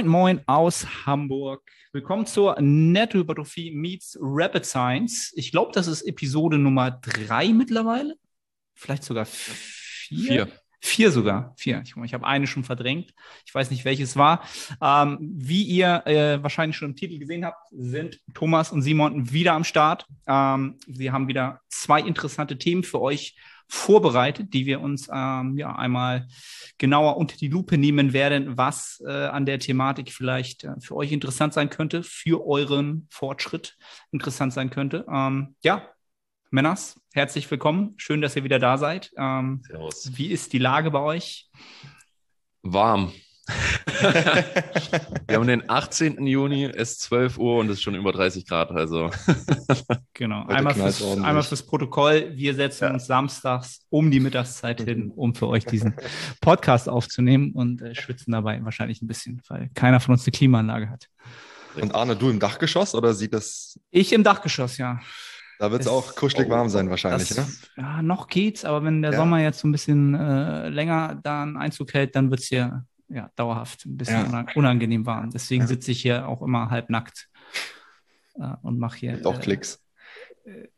Moin, moin aus Hamburg. Willkommen zur Nettohypertrophie meets Rapid Science. Ich glaube, das ist Episode Nummer drei mittlerweile. Vielleicht sogar vier. Vier. Vier sogar. Vier. Ich, ich habe eine schon verdrängt. Ich weiß nicht, welches war. Ähm, wie ihr äh, wahrscheinlich schon im Titel gesehen habt, sind Thomas und Simon wieder am Start. Ähm, sie haben wieder zwei interessante Themen für euch vorbereitet, die wir uns ähm, ja einmal genauer unter die Lupe nehmen werden, was äh, an der Thematik vielleicht äh, für euch interessant sein könnte, für euren Fortschritt interessant sein könnte. Ähm, ja, Männers, herzlich willkommen. Schön, dass ihr wieder da seid. Ähm, Servus. Wie ist die Lage bei euch? Warm. wir haben den 18. Juni, es ist 12 Uhr und es ist schon über 30 Grad. Also. genau. Einmal fürs, einmal fürs, Protokoll. Wir setzen ja. uns samstags um die Mittagszeit hin, um für euch diesen Podcast aufzunehmen und äh, schwitzen dabei wahrscheinlich ein bisschen, weil keiner von uns eine Klimaanlage hat. Und Arne, du im Dachgeschoss oder sieht das? Ich im Dachgeschoss, ja. Da wird es auch kuschelig oh, warm sein wahrscheinlich, das, ne? Ja, noch geht's, aber wenn der ja. Sommer jetzt so ein bisschen äh, länger da einen Einzug hält, dann wird es hier ja, dauerhaft ein bisschen ja. unangenehm warm. Deswegen ja. sitze ich hier auch immer halbnackt äh, und mache hier. Gibt auch äh, Klicks. Äh,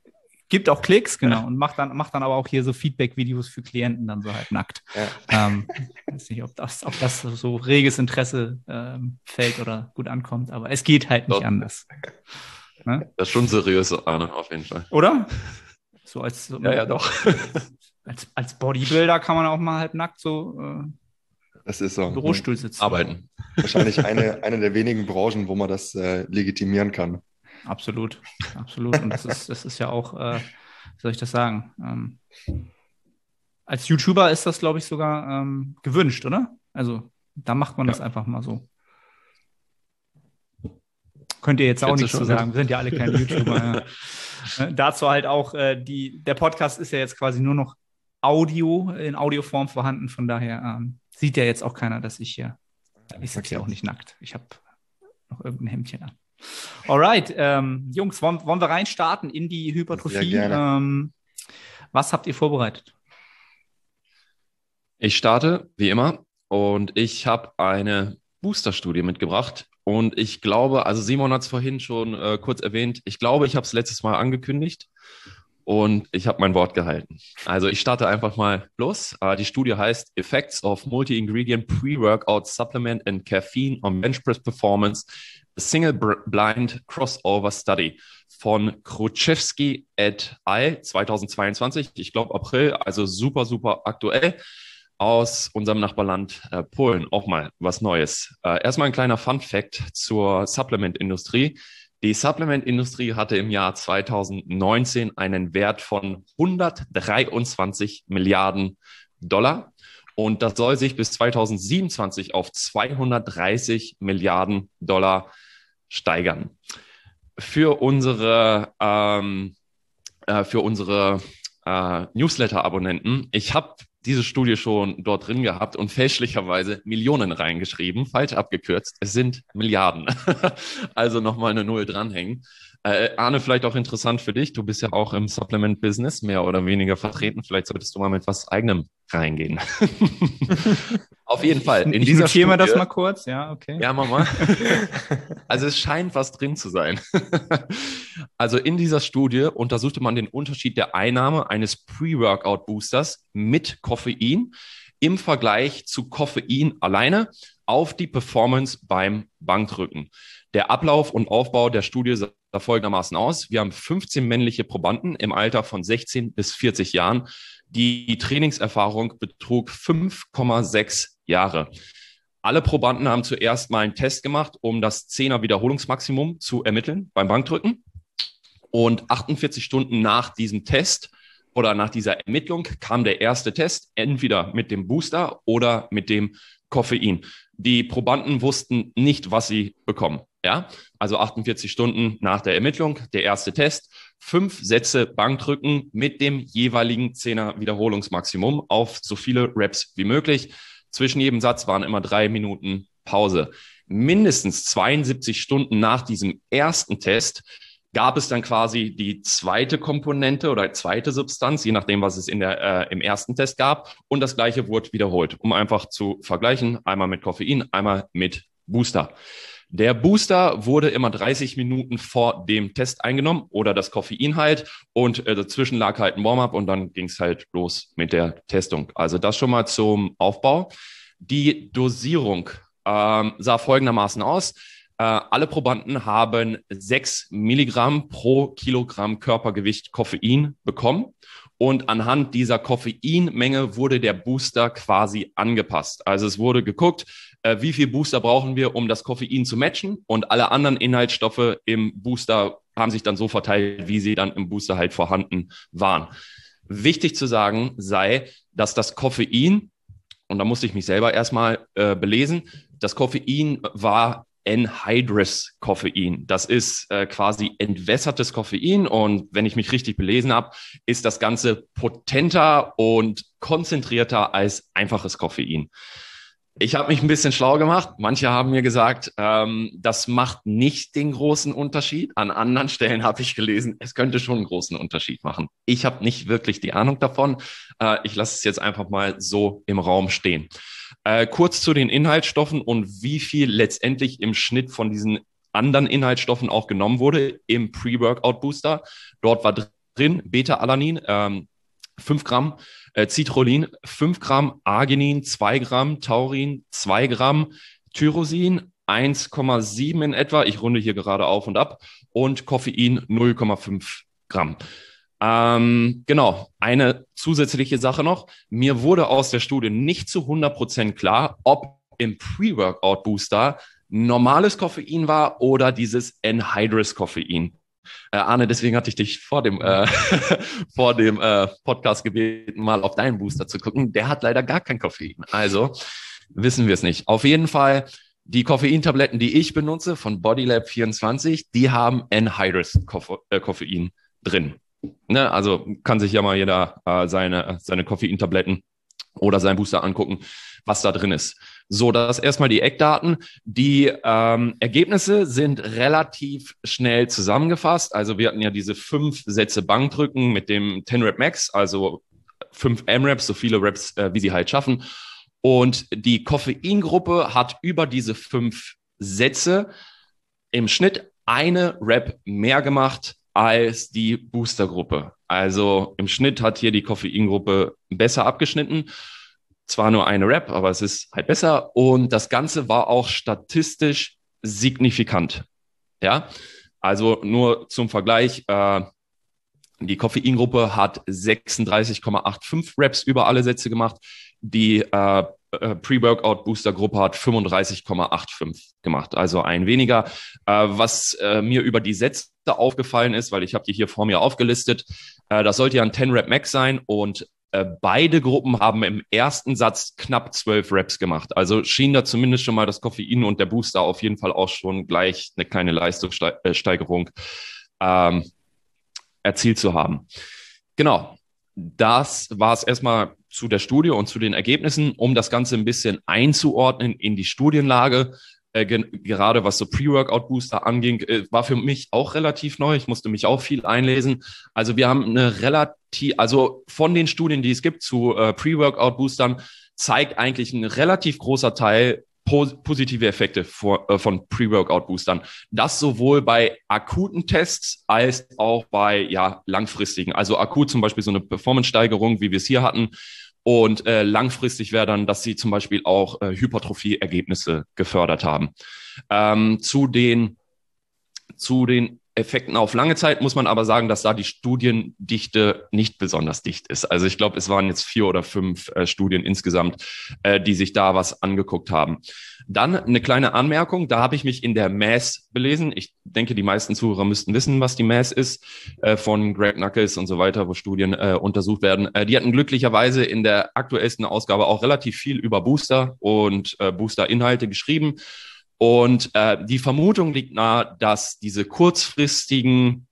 gibt auch Klicks, genau. Ja. Und macht dann, macht dann aber auch hier so Feedback-Videos für Klienten dann so halt nackt. Ja. Ähm, weiß nicht, ob das, ob das so reges Interesse ähm, fällt oder gut ankommt, aber es geht halt nicht Doch. anders. Ne? Das ist schon seriös, Arne, auf jeden Fall. Oder? So als, so ja, ja, doch. Als, als Bodybuilder kann man auch mal halt nackt so äh, das ist so. Bürostuhl sitzen. Arbeiten. Wahrscheinlich eine, eine der wenigen Branchen, wo man das äh, legitimieren kann. Absolut, absolut. Und das ist, das ist ja auch, äh, wie soll ich das sagen? Ähm, als YouTuber ist das, glaube ich, sogar ähm, gewünscht, oder? Also da macht man ja. das einfach mal so. Könnt ihr jetzt auch nichts zu sagen. Wir sind ja alle keine YouTuber. ja. Äh, dazu halt auch, äh, die, der Podcast ist ja jetzt quasi nur noch Audio, in Audioform vorhanden. Von daher ähm, Sieht ja jetzt auch keiner, dass ich hier. Ich sitze ja auch nicht nackt. Ich habe noch irgendein Hemdchen an. Alright, ähm, Jungs, wollen, wollen wir reinstarten in die Hypertrophie? Ähm, was habt ihr vorbereitet? Ich starte, wie immer, und ich habe eine Booster-Studie mitgebracht. Und ich glaube, also Simon hat es vorhin schon äh, kurz erwähnt, ich glaube, ich habe es letztes Mal angekündigt und ich habe mein Wort gehalten. Also ich starte einfach mal los. Uh, die Studie heißt Effects of Multi-Ingredient Pre-Workout Supplement and Caffeine on Bench Press Performance, a Single Blind Crossover Study von Kruczewski et al. 2022. Ich glaube April, also super, super aktuell aus unserem Nachbarland äh, Polen. Auch mal was Neues. Äh, erstmal ein kleiner Fun Fact zur Supplement-Industrie. Die Supplement-Industrie hatte im Jahr 2019 einen Wert von 123 Milliarden Dollar. Und das soll sich bis 2027 auf 230 Milliarden Dollar steigern. Für unsere, ähm, äh, für unsere äh, Newsletter-Abonnenten, ich habe diese Studie schon dort drin gehabt und fälschlicherweise Millionen reingeschrieben, falsch abgekürzt. Es sind Milliarden. also nochmal eine Null dranhängen. Äh, Arne, vielleicht auch interessant für dich. Du bist ja auch im Supplement-Business mehr oder weniger vertreten. Vielleicht solltest du mal mit was eigenem reingehen. Auf jeden Fall. In ich dieser Studie, wir das mal kurz. Ja, okay. Ja, mach mal. Also es scheint was drin zu sein. Also in dieser Studie untersuchte man den Unterschied der Einnahme eines Pre-Workout-Boosters mit Koffein im Vergleich zu Koffein alleine auf die Performance beim Bankdrücken. Der Ablauf und Aufbau der Studie sah folgendermaßen aus. Wir haben 15 männliche Probanden im Alter von 16 bis 40 Jahren. Die Trainingserfahrung betrug 5,6 Jahre. Alle Probanden haben zuerst mal einen Test gemacht, um das 10er Wiederholungsmaximum zu ermitteln beim Bankdrücken. Und 48 Stunden nach diesem Test oder nach dieser Ermittlung kam der erste Test, entweder mit dem Booster oder mit dem Koffein. Die Probanden wussten nicht, was sie bekommen. Ja, also 48 Stunden nach der Ermittlung, der erste Test, fünf Sätze Bankdrücken mit dem jeweiligen Zehner Wiederholungsmaximum auf so viele Reps wie möglich. Zwischen jedem Satz waren immer drei Minuten Pause. Mindestens 72 Stunden nach diesem ersten Test gab es dann quasi die zweite Komponente oder zweite Substanz, je nachdem, was es in der, äh, im ersten Test gab. Und das gleiche wurde wiederholt, um einfach zu vergleichen. Einmal mit Koffein, einmal mit Booster. Der Booster wurde immer 30 Minuten vor dem Test eingenommen oder das Koffein halt und äh, dazwischen lag halt ein Warm-up und dann ging es halt los mit der Testung. Also das schon mal zum Aufbau. Die Dosierung ähm, sah folgendermaßen aus. Äh, alle Probanden haben 6 Milligramm pro Kilogramm Körpergewicht Koffein bekommen und anhand dieser Koffeinmenge wurde der Booster quasi angepasst. Also es wurde geguckt, äh, wie viel Booster brauchen wir, um das Koffein zu matchen. Und alle anderen Inhaltsstoffe im Booster haben sich dann so verteilt, wie sie dann im Booster halt vorhanden waren. Wichtig zu sagen sei, dass das Koffein, und da musste ich mich selber erstmal äh, belesen, das Koffein war Anhydrous Koffein. Das ist äh, quasi entwässertes Koffein und wenn ich mich richtig belesen habe, ist das Ganze potenter und konzentrierter als einfaches Koffein. Ich habe mich ein bisschen schlau gemacht. Manche haben mir gesagt, ähm, das macht nicht den großen Unterschied. An anderen Stellen habe ich gelesen, es könnte schon einen großen Unterschied machen. Ich habe nicht wirklich die Ahnung davon. Äh, ich lasse es jetzt einfach mal so im Raum stehen. Äh, kurz zu den Inhaltsstoffen und wie viel letztendlich im Schnitt von diesen anderen Inhaltsstoffen auch genommen wurde im Pre-Workout-Booster. Dort war drin Beta-Alanin, ähm, 5 Gramm, äh, Citrullin 5 Gramm, Arginin 2 Gramm, Taurin 2 Gramm, Tyrosin 1,7 in etwa, ich runde hier gerade auf und ab, und Koffein 0,5 Gramm. Ähm, genau, eine zusätzliche Sache noch. Mir wurde aus der Studie nicht zu 100% klar, ob im Pre-Workout-Booster normales Koffein war oder dieses Anhydrous-Koffein. Äh, Arne, deswegen hatte ich dich vor dem, äh, vor dem äh, Podcast gebeten, mal auf deinen Booster zu gucken. Der hat leider gar kein Koffein. Also wissen wir es nicht. Auf jeden Fall, die Koffeintabletten, die ich benutze von Bodylab 24, die haben Anhydrous äh, drin. Ne? Also kann sich ja mal jeder äh, seine, seine Koffeintabletten oder seinen Booster angucken, was da drin ist. So, das erstmal die Eckdaten. Die ähm, Ergebnisse sind relativ schnell zusammengefasst. Also wir hatten ja diese fünf Sätze Bankdrücken mit dem 10 Rep Max, also fünf M-Reps, so viele Reps, äh, wie sie halt schaffen. Und die Koffeingruppe hat über diese fünf Sätze im Schnitt eine Rep mehr gemacht als die Boostergruppe. Also im Schnitt hat hier die Koffeingruppe besser abgeschnitten. Zwar nur eine Rap, aber es ist halt besser. Und das Ganze war auch statistisch signifikant. Ja, also nur zum Vergleich. Äh, die Koffeingruppe hat 36,85 Reps über alle Sätze gemacht. Die äh, äh, Pre-Workout-Booster-Gruppe hat 35,85 gemacht, also ein weniger. Äh, was äh, mir über die Sätze aufgefallen ist, weil ich habe die hier vor mir aufgelistet, äh, das sollte ja ein 10-Rep Max sein und äh, beide Gruppen haben im ersten Satz knapp 12 Reps gemacht. Also schien da zumindest schon mal das Koffein und der Booster auf jeden Fall auch schon gleich eine kleine Leistungssteigerung ähm, erzielt zu haben. Genau, das war es erstmal zu der Studie und zu den Ergebnissen, um das Ganze ein bisschen einzuordnen in die Studienlage. Äh, gerade was so Pre-Workout-Booster anging, äh, war für mich auch relativ neu. Ich musste mich auch viel einlesen. Also wir haben eine relativ, also von den Studien, die es gibt zu äh, Pre-Workout-Boostern, zeigt eigentlich ein relativ großer Teil positive Effekte äh, von Pre-Workout-Boostern. Das sowohl bei akuten Tests als auch bei ja, langfristigen. Also akut zum Beispiel so eine Performance-Steigerung, wie wir es hier hatten. Und äh, langfristig wäre dann, dass sie zum Beispiel auch äh, Hypertrophie-Ergebnisse gefördert haben. Ähm, zu den zu den Effekten auf lange Zeit muss man aber sagen, dass da die Studiendichte nicht besonders dicht ist. Also ich glaube, es waren jetzt vier oder fünf äh, Studien insgesamt, äh, die sich da was angeguckt haben. Dann eine kleine Anmerkung, da habe ich mich in der Mass belesen. Ich denke, die meisten Zuhörer müssten wissen, was die Mass ist, äh, von Greg Knuckles und so weiter, wo Studien äh, untersucht werden. Äh, die hatten glücklicherweise in der aktuellsten Ausgabe auch relativ viel über Booster und äh, Booster-Inhalte geschrieben. Und äh, die Vermutung liegt nahe, dass diese kurzfristigen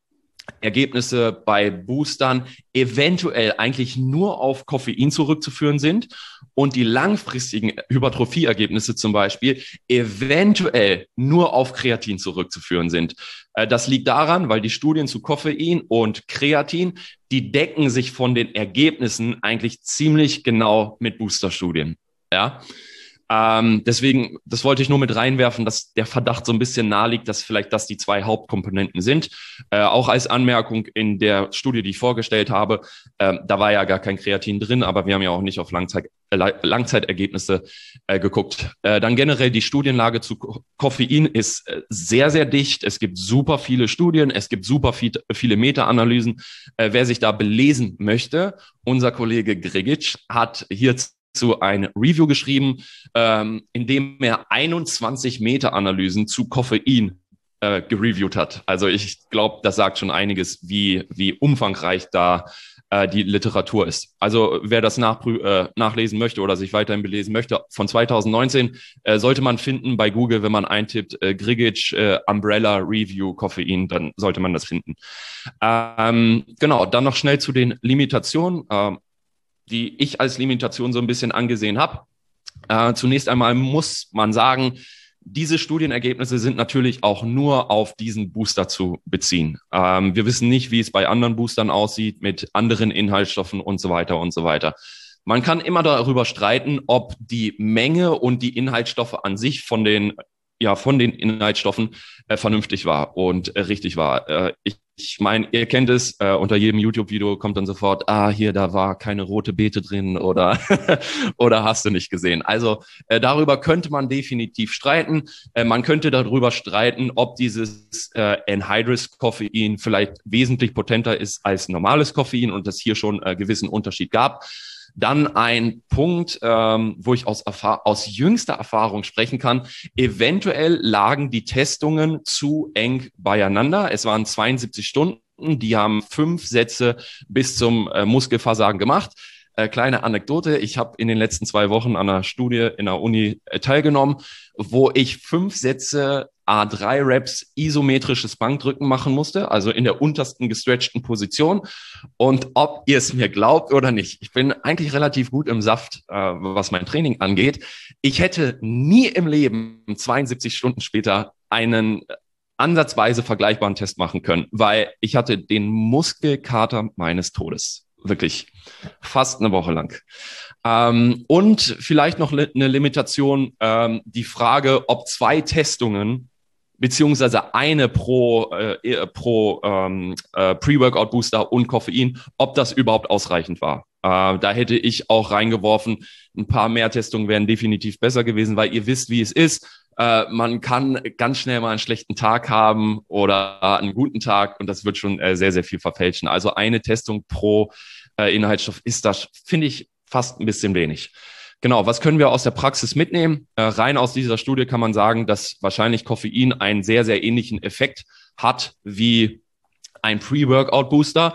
Ergebnisse bei Boostern eventuell eigentlich nur auf Koffein zurückzuführen sind und die langfristigen Hypertrophie-Ergebnisse zum Beispiel eventuell nur auf Kreatin zurückzuführen sind. Äh, das liegt daran, weil die Studien zu Koffein und Kreatin, die decken sich von den Ergebnissen eigentlich ziemlich genau mit Boosterstudien. Ja. Ähm, deswegen, das wollte ich nur mit reinwerfen, dass der Verdacht so ein bisschen naheliegt, dass vielleicht das die zwei Hauptkomponenten sind. Äh, auch als Anmerkung in der Studie, die ich vorgestellt habe, äh, da war ja gar kein Kreatin drin, aber wir haben ja auch nicht auf Langzeit, äh, Langzeitergebnisse äh, geguckt. Äh, dann generell die Studienlage zu Koffein ist äh, sehr, sehr dicht. Es gibt super viele Studien, es gibt super viel, viele Meta-Analysen. wer sich da belesen möchte, unser Kollege Grigic hat hier zu ein Review geschrieben, ähm, in dem er 21 Meta-Analysen zu Koffein äh, gereviewt hat. Also ich glaube, das sagt schon einiges, wie, wie umfangreich da äh, die Literatur ist. Also wer das äh, nachlesen möchte oder sich weiterhin belesen möchte, von 2019 äh, sollte man finden bei Google, wenn man eintippt äh, Grigic äh, Umbrella Review Koffein, dann sollte man das finden. Ähm, genau, dann noch schnell zu den Limitationen. Ähm, die ich als Limitation so ein bisschen angesehen habe. Äh, zunächst einmal muss man sagen, diese Studienergebnisse sind natürlich auch nur auf diesen Booster zu beziehen. Ähm, wir wissen nicht, wie es bei anderen Boostern aussieht mit anderen Inhaltsstoffen und so weiter und so weiter. Man kann immer darüber streiten, ob die Menge und die Inhaltsstoffe an sich von den ja von den Inhaltsstoffen äh, vernünftig war und äh, richtig war. Äh, ich ich meine, ihr kennt es, äh, unter jedem YouTube-Video kommt dann sofort, ah, hier, da war keine rote Beete drin oder, oder hast du nicht gesehen. Also äh, darüber könnte man definitiv streiten. Äh, man könnte darüber streiten, ob dieses äh, Anhydrous-Koffein vielleicht wesentlich potenter ist als normales Koffein und es hier schon äh, gewissen Unterschied gab. Dann ein Punkt, ähm, wo ich aus, aus jüngster Erfahrung sprechen kann. Eventuell lagen die Testungen zu eng beieinander. Es waren 72 Stunden. Die haben fünf Sätze bis zum äh, Muskelversagen gemacht. Äh, kleine Anekdote. Ich habe in den letzten zwei Wochen an einer Studie in der Uni äh, teilgenommen, wo ich fünf Sätze A3 Reps isometrisches Bankdrücken machen musste, also in der untersten gestretchten Position. Und ob ihr es mir glaubt oder nicht, ich bin eigentlich relativ gut im Saft, äh, was mein Training angeht. Ich hätte nie im Leben 72 Stunden später einen ansatzweise vergleichbaren Test machen können, weil ich hatte den Muskelkater meines Todes. Wirklich fast eine Woche lang. Ähm, und vielleicht noch eine Limitation, ähm, die Frage, ob zwei Testungen beziehungsweise eine pro, äh, pro ähm, äh, Pre-Workout-Booster und Koffein, ob das überhaupt ausreichend war. Äh, da hätte ich auch reingeworfen, ein paar mehr Testungen wären definitiv besser gewesen, weil ihr wisst, wie es ist. Äh, man kann ganz schnell mal einen schlechten Tag haben oder einen guten Tag und das wird schon äh, sehr, sehr viel verfälschen. Also eine Testung pro äh, Inhaltsstoff ist das, finde ich, fast ein bisschen wenig. Genau, was können wir aus der Praxis mitnehmen? Äh, rein aus dieser Studie kann man sagen, dass wahrscheinlich Koffein einen sehr, sehr ähnlichen Effekt hat wie ein Pre-Workout-Booster.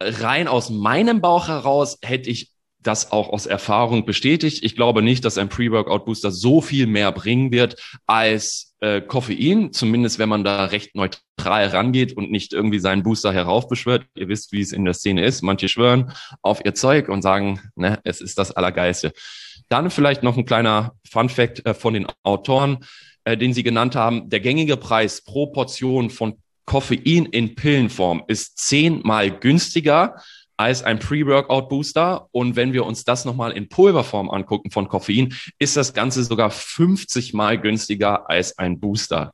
Rein aus meinem Bauch heraus hätte ich das auch aus Erfahrung bestätigt. Ich glaube nicht, dass ein Pre-Workout-Booster so viel mehr bringen wird als äh, Koffein, zumindest wenn man da recht neutral rangeht und nicht irgendwie seinen Booster heraufbeschwört. Ihr wisst, wie es in der Szene ist. Manche schwören auf ihr Zeug und sagen, ne, es ist das Allergeiste. Dann vielleicht noch ein kleiner Fun Fact äh, von den Autoren, äh, den sie genannt haben. Der gängige Preis pro Portion von Koffein in Pillenform ist zehnmal günstiger als ein Pre-Workout-Booster. Und wenn wir uns das nochmal in Pulverform angucken von Koffein, ist das Ganze sogar 50 mal günstiger als ein Booster.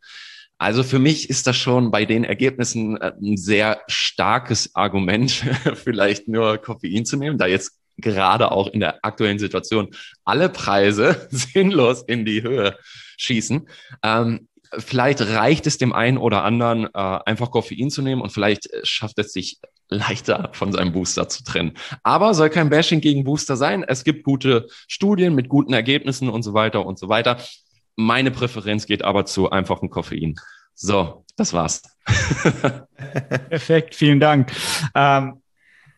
Also für mich ist das schon bei den Ergebnissen äh, ein sehr starkes Argument, vielleicht nur Koffein zu nehmen, da jetzt gerade auch in der aktuellen Situation alle Preise sinnlos in die Höhe schießen. Ähm, vielleicht reicht es dem einen oder anderen, äh, einfach Koffein zu nehmen und vielleicht äh, schafft es sich leichter von seinem Booster zu trennen. Aber soll kein Bashing gegen Booster sein. Es gibt gute Studien mit guten Ergebnissen und so weiter und so weiter. Meine Präferenz geht aber zu einfachen Koffein. So, das war's. Perfekt, vielen Dank. Ähm,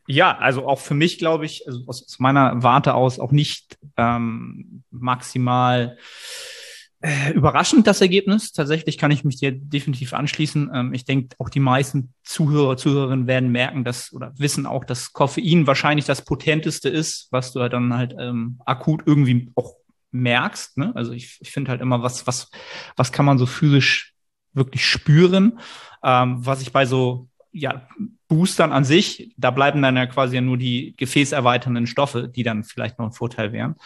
ja, also auch für mich glaube ich, also aus, meiner Warte aus auch nicht ähm, maximal überraschend das Ergebnis. Tatsächlich kann ich mich dir definitiv anschließen. Ähm, ich denke, auch die meisten Zuhörer, Zuhörerinnen werden merken, dass oder wissen auch, dass Koffein wahrscheinlich das potenteste ist, was du halt dann halt ähm, akut irgendwie auch merkst. Ne? Also ich, ich finde halt immer, was, was, was kann man so physisch wirklich spüren, ähm, was ich bei so ja, Boostern an sich, da bleiben dann ja quasi nur die gefäßerweiternden Stoffe, die dann vielleicht noch ein Vorteil wären.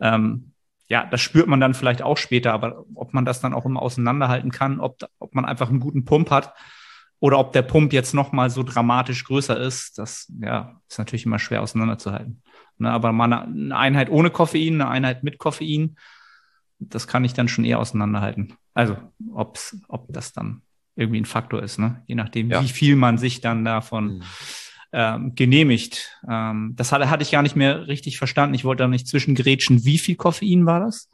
Ähm, ja, das spürt man dann vielleicht auch später, aber ob man das dann auch immer auseinanderhalten kann, ob, ob man einfach einen guten Pump hat oder ob der Pump jetzt nochmal so dramatisch größer ist, das ja, ist natürlich immer schwer auseinanderzuhalten. Ne, aber mal eine, Einheit ohne Koffein, eine Einheit mit Koffein, das kann ich dann schon eher auseinanderhalten. Also, ob's, ob das dann irgendwie ein Faktor ist, ne? je nachdem, ja. wie viel man sich dann davon mhm. Ähm, genehmigt. Ähm, das hatte, hatte ich gar nicht mehr richtig verstanden. Ich wollte da nicht zwischengrätschen. Wie viel Koffein war das?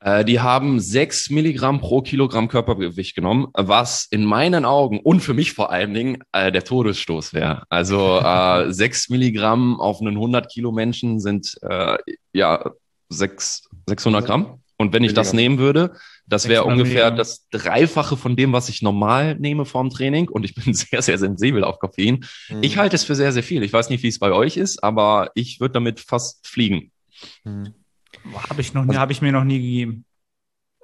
Äh, die haben sechs Milligramm pro Kilogramm Körpergewicht genommen, was in meinen Augen und für mich vor allen Dingen äh, der Todesstoß wäre. Also äh, sechs Milligramm auf einen 100 Kilo Menschen sind äh, ja sechs, 600 Gramm. Und wenn ich das nehmen würde, das wäre ungefähr Milligramm. das Dreifache von dem, was ich normal nehme vorm Training. Und ich bin sehr, sehr sensibel auf Koffein. Mhm. Ich halte es für sehr, sehr viel. Ich weiß nicht, wie es bei euch ist, aber ich würde damit fast fliegen. Mhm. Habe ich, noch, also, hab ich mir noch nie gegeben.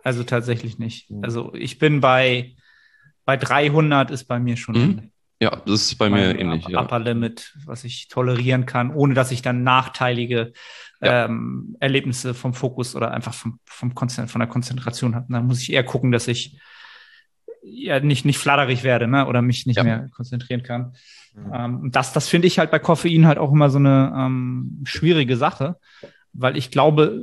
Also tatsächlich nicht. Mhm. Also ich bin bei, bei 300 ist bei mir schon. Ja, das ist bei mir ähnlich. Upper, ja. Upper Limit, was ich tolerieren kann, ohne dass ich dann nachteilige ja. ähm, Erlebnisse vom Fokus oder einfach vom, vom Konzent von der Konzentration habe. Da muss ich eher gucken, dass ich ja nicht, nicht flatterig werde ne? oder mich nicht ja. mehr konzentrieren kann. Mhm. Ähm, das das finde ich halt bei Koffein halt auch immer so eine ähm, schwierige Sache, weil ich glaube,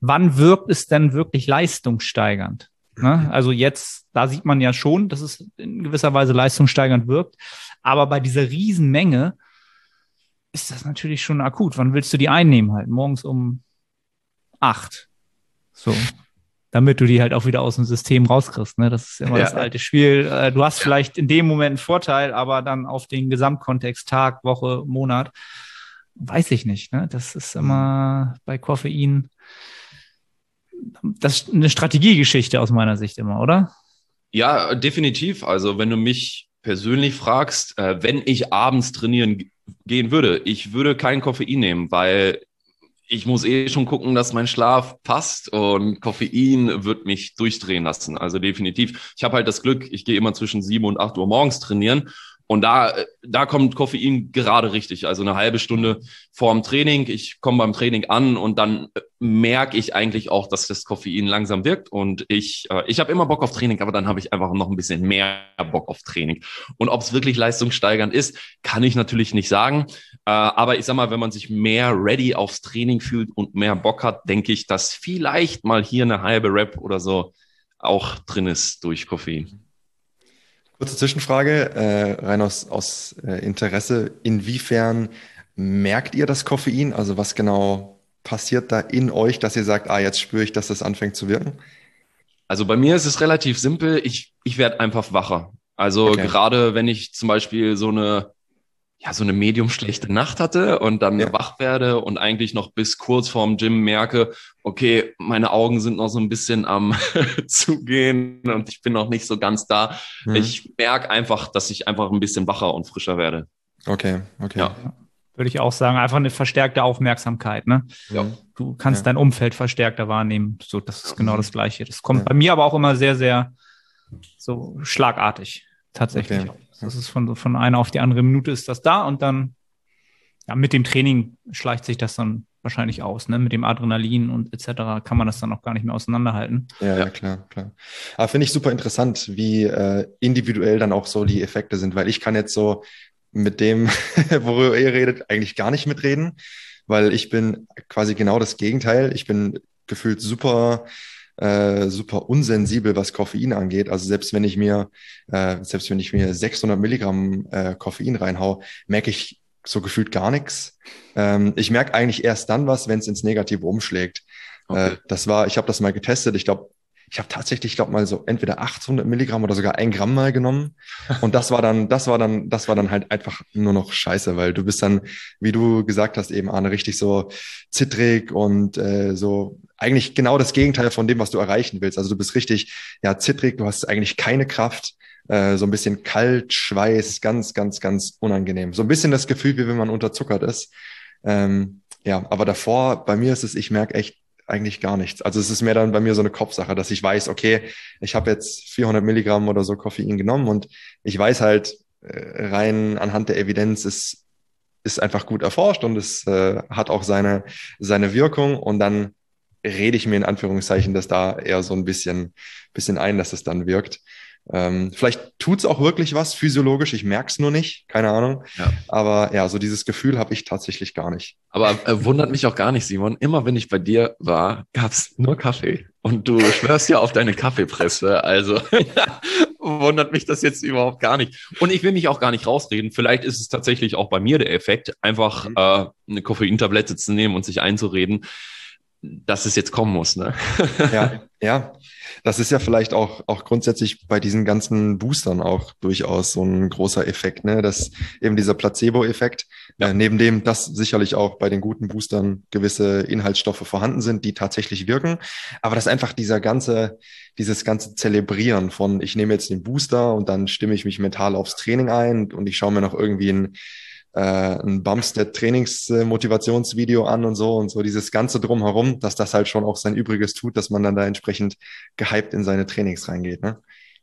wann wirkt es denn wirklich leistungssteigernd? Ne? Also jetzt, da sieht man ja schon, dass es in gewisser Weise leistungssteigernd wirkt. Aber bei dieser Riesenmenge ist das natürlich schon akut. Wann willst du die einnehmen halt? Morgens um acht. So. Damit du die halt auch wieder aus dem System rauskriegst. Ne? Das ist immer ja. das alte Spiel. Äh, du hast vielleicht in dem Moment einen Vorteil, aber dann auf den Gesamtkontext, Tag, Woche, Monat, weiß ich nicht. Ne? Das ist immer bei Koffein das ist eine Strategiegeschichte aus meiner Sicht immer, oder? Ja, definitiv. Also wenn du mich persönlich fragst, äh, wenn ich abends trainieren gehen würde, ich würde kein Koffein nehmen, weil ich muss eh schon gucken, dass mein Schlaf passt und Koffein wird mich durchdrehen lassen. Also definitiv. Ich habe halt das Glück, ich gehe immer zwischen sieben und acht Uhr morgens trainieren und da, da kommt Koffein gerade richtig. Also eine halbe Stunde vorm Training. Ich komme beim Training an und dann merke ich eigentlich auch, dass das Koffein langsam wirkt. Und ich, äh, ich habe immer Bock auf Training, aber dann habe ich einfach noch ein bisschen mehr Bock auf Training. Und ob es wirklich leistungssteigernd ist, kann ich natürlich nicht sagen. Äh, aber ich sag mal, wenn man sich mehr ready aufs Training fühlt und mehr Bock hat, denke ich, dass vielleicht mal hier eine halbe Rap oder so auch drin ist durch Koffein. Kurze Zwischenfrage, äh, rein aus, aus äh, Interesse. Inwiefern merkt ihr das Koffein? Also was genau passiert da in euch, dass ihr sagt, ah, jetzt spüre ich, dass das anfängt zu wirken? Also bei mir ist es relativ simpel. Ich, ich werde einfach wacher. Also okay. gerade wenn ich zum Beispiel so eine ja, so eine medium schlechte Nacht hatte und dann ja. wach werde und eigentlich noch bis kurz vorm Gym merke, okay, meine Augen sind noch so ein bisschen am zugehen und ich bin noch nicht so ganz da. Mhm. Ich merke einfach, dass ich einfach ein bisschen wacher und frischer werde. Okay, okay. Ja. Würde ich auch sagen, einfach eine verstärkte Aufmerksamkeit, ne? Ja. Du kannst ja. dein Umfeld verstärkter wahrnehmen. So, das ist genau das Gleiche. Das kommt bei mir aber auch immer sehr, sehr so schlagartig, tatsächlich. Okay. Das ist von, von einer auf die andere Minute ist das da und dann ja, mit dem Training schleicht sich das dann wahrscheinlich aus. Ne? Mit dem Adrenalin und etc. kann man das dann auch gar nicht mehr auseinanderhalten. Ja, ja klar, klar. Aber finde ich super interessant, wie äh, individuell dann auch so die Effekte sind, weil ich kann jetzt so mit dem, worüber ihr redet, eigentlich gar nicht mitreden, weil ich bin quasi genau das Gegenteil. Ich bin gefühlt super äh, super unsensibel, was Koffein angeht. Also selbst wenn ich mir, äh, selbst wenn ich mir 600 Milligramm äh, Koffein reinhau, merke ich so gefühlt gar nichts. Ähm, ich merke eigentlich erst dann was, wenn es ins Negative umschlägt. Okay. Äh, das war, ich habe das mal getestet. Ich glaube, ich habe tatsächlich, ich glaube mal so entweder 800 Milligramm oder sogar ein Gramm mal genommen. Und das war dann, das war dann, das war dann halt einfach nur noch scheiße, weil du bist dann, wie du gesagt hast, eben Arne, richtig so zittrig und äh, so eigentlich genau das Gegenteil von dem, was du erreichen willst. Also du bist richtig, ja, zittrig, du hast eigentlich keine Kraft, äh, so ein bisschen kalt, Schweiß, ganz, ganz, ganz unangenehm. So ein bisschen das Gefühl, wie wenn man unterzuckert ist. Ähm, ja, aber davor, bei mir ist es, ich merke echt eigentlich gar nichts. Also es ist mehr dann bei mir so eine Kopfsache, dass ich weiß, okay, ich habe jetzt 400 Milligramm oder so Koffein genommen und ich weiß halt äh, rein anhand der Evidenz ist ist einfach gut erforscht und es äh, hat auch seine, seine Wirkung und dann rede ich mir in Anführungszeichen das da eher so ein bisschen, bisschen ein, dass es dann wirkt. Ähm, vielleicht tut's auch wirklich was physiologisch, ich merk's nur nicht, keine Ahnung. Ja. Aber ja, so dieses Gefühl habe ich tatsächlich gar nicht. Aber äh, wundert mich auch gar nicht, Simon. Immer wenn ich bei dir war, gab's nur Kaffee. Und du schwörst ja auf deine Kaffeepresse. Also wundert mich das jetzt überhaupt gar nicht. Und ich will mich auch gar nicht rausreden. Vielleicht ist es tatsächlich auch bei mir der Effekt, einfach Mhm. äh, eine Koffeintablette zu nehmen und sich einzureden, dass es jetzt kommen muss. Ne? Ja, ja. Das ist ja vielleicht auch, auch grundsätzlich bei diesen ganzen Boostern auch durchaus so ein großer Effekt, ne? dass eben dieser Placebo-Effekt, Ja. äh, neben dem, dass sicherlich auch bei den guten Boostern gewisse Inhaltsstoffe vorhanden sind, die tatsächlich wirken, aber dass einfach dieser ganze, dieses ganze Zelebrieren von, ich nehme jetzt den Booster und dann stimme ich mich mental aufs Training ein und ich schaue mir noch irgendwie ein, äh, ein Bumstead Trainingsmotivationsvideo an und so und so dieses ganze drumherum, dass das halt schon auch sein Übriges tut, dass man dann da entsprechend gehypt in seine Trainings reingeht. Ne?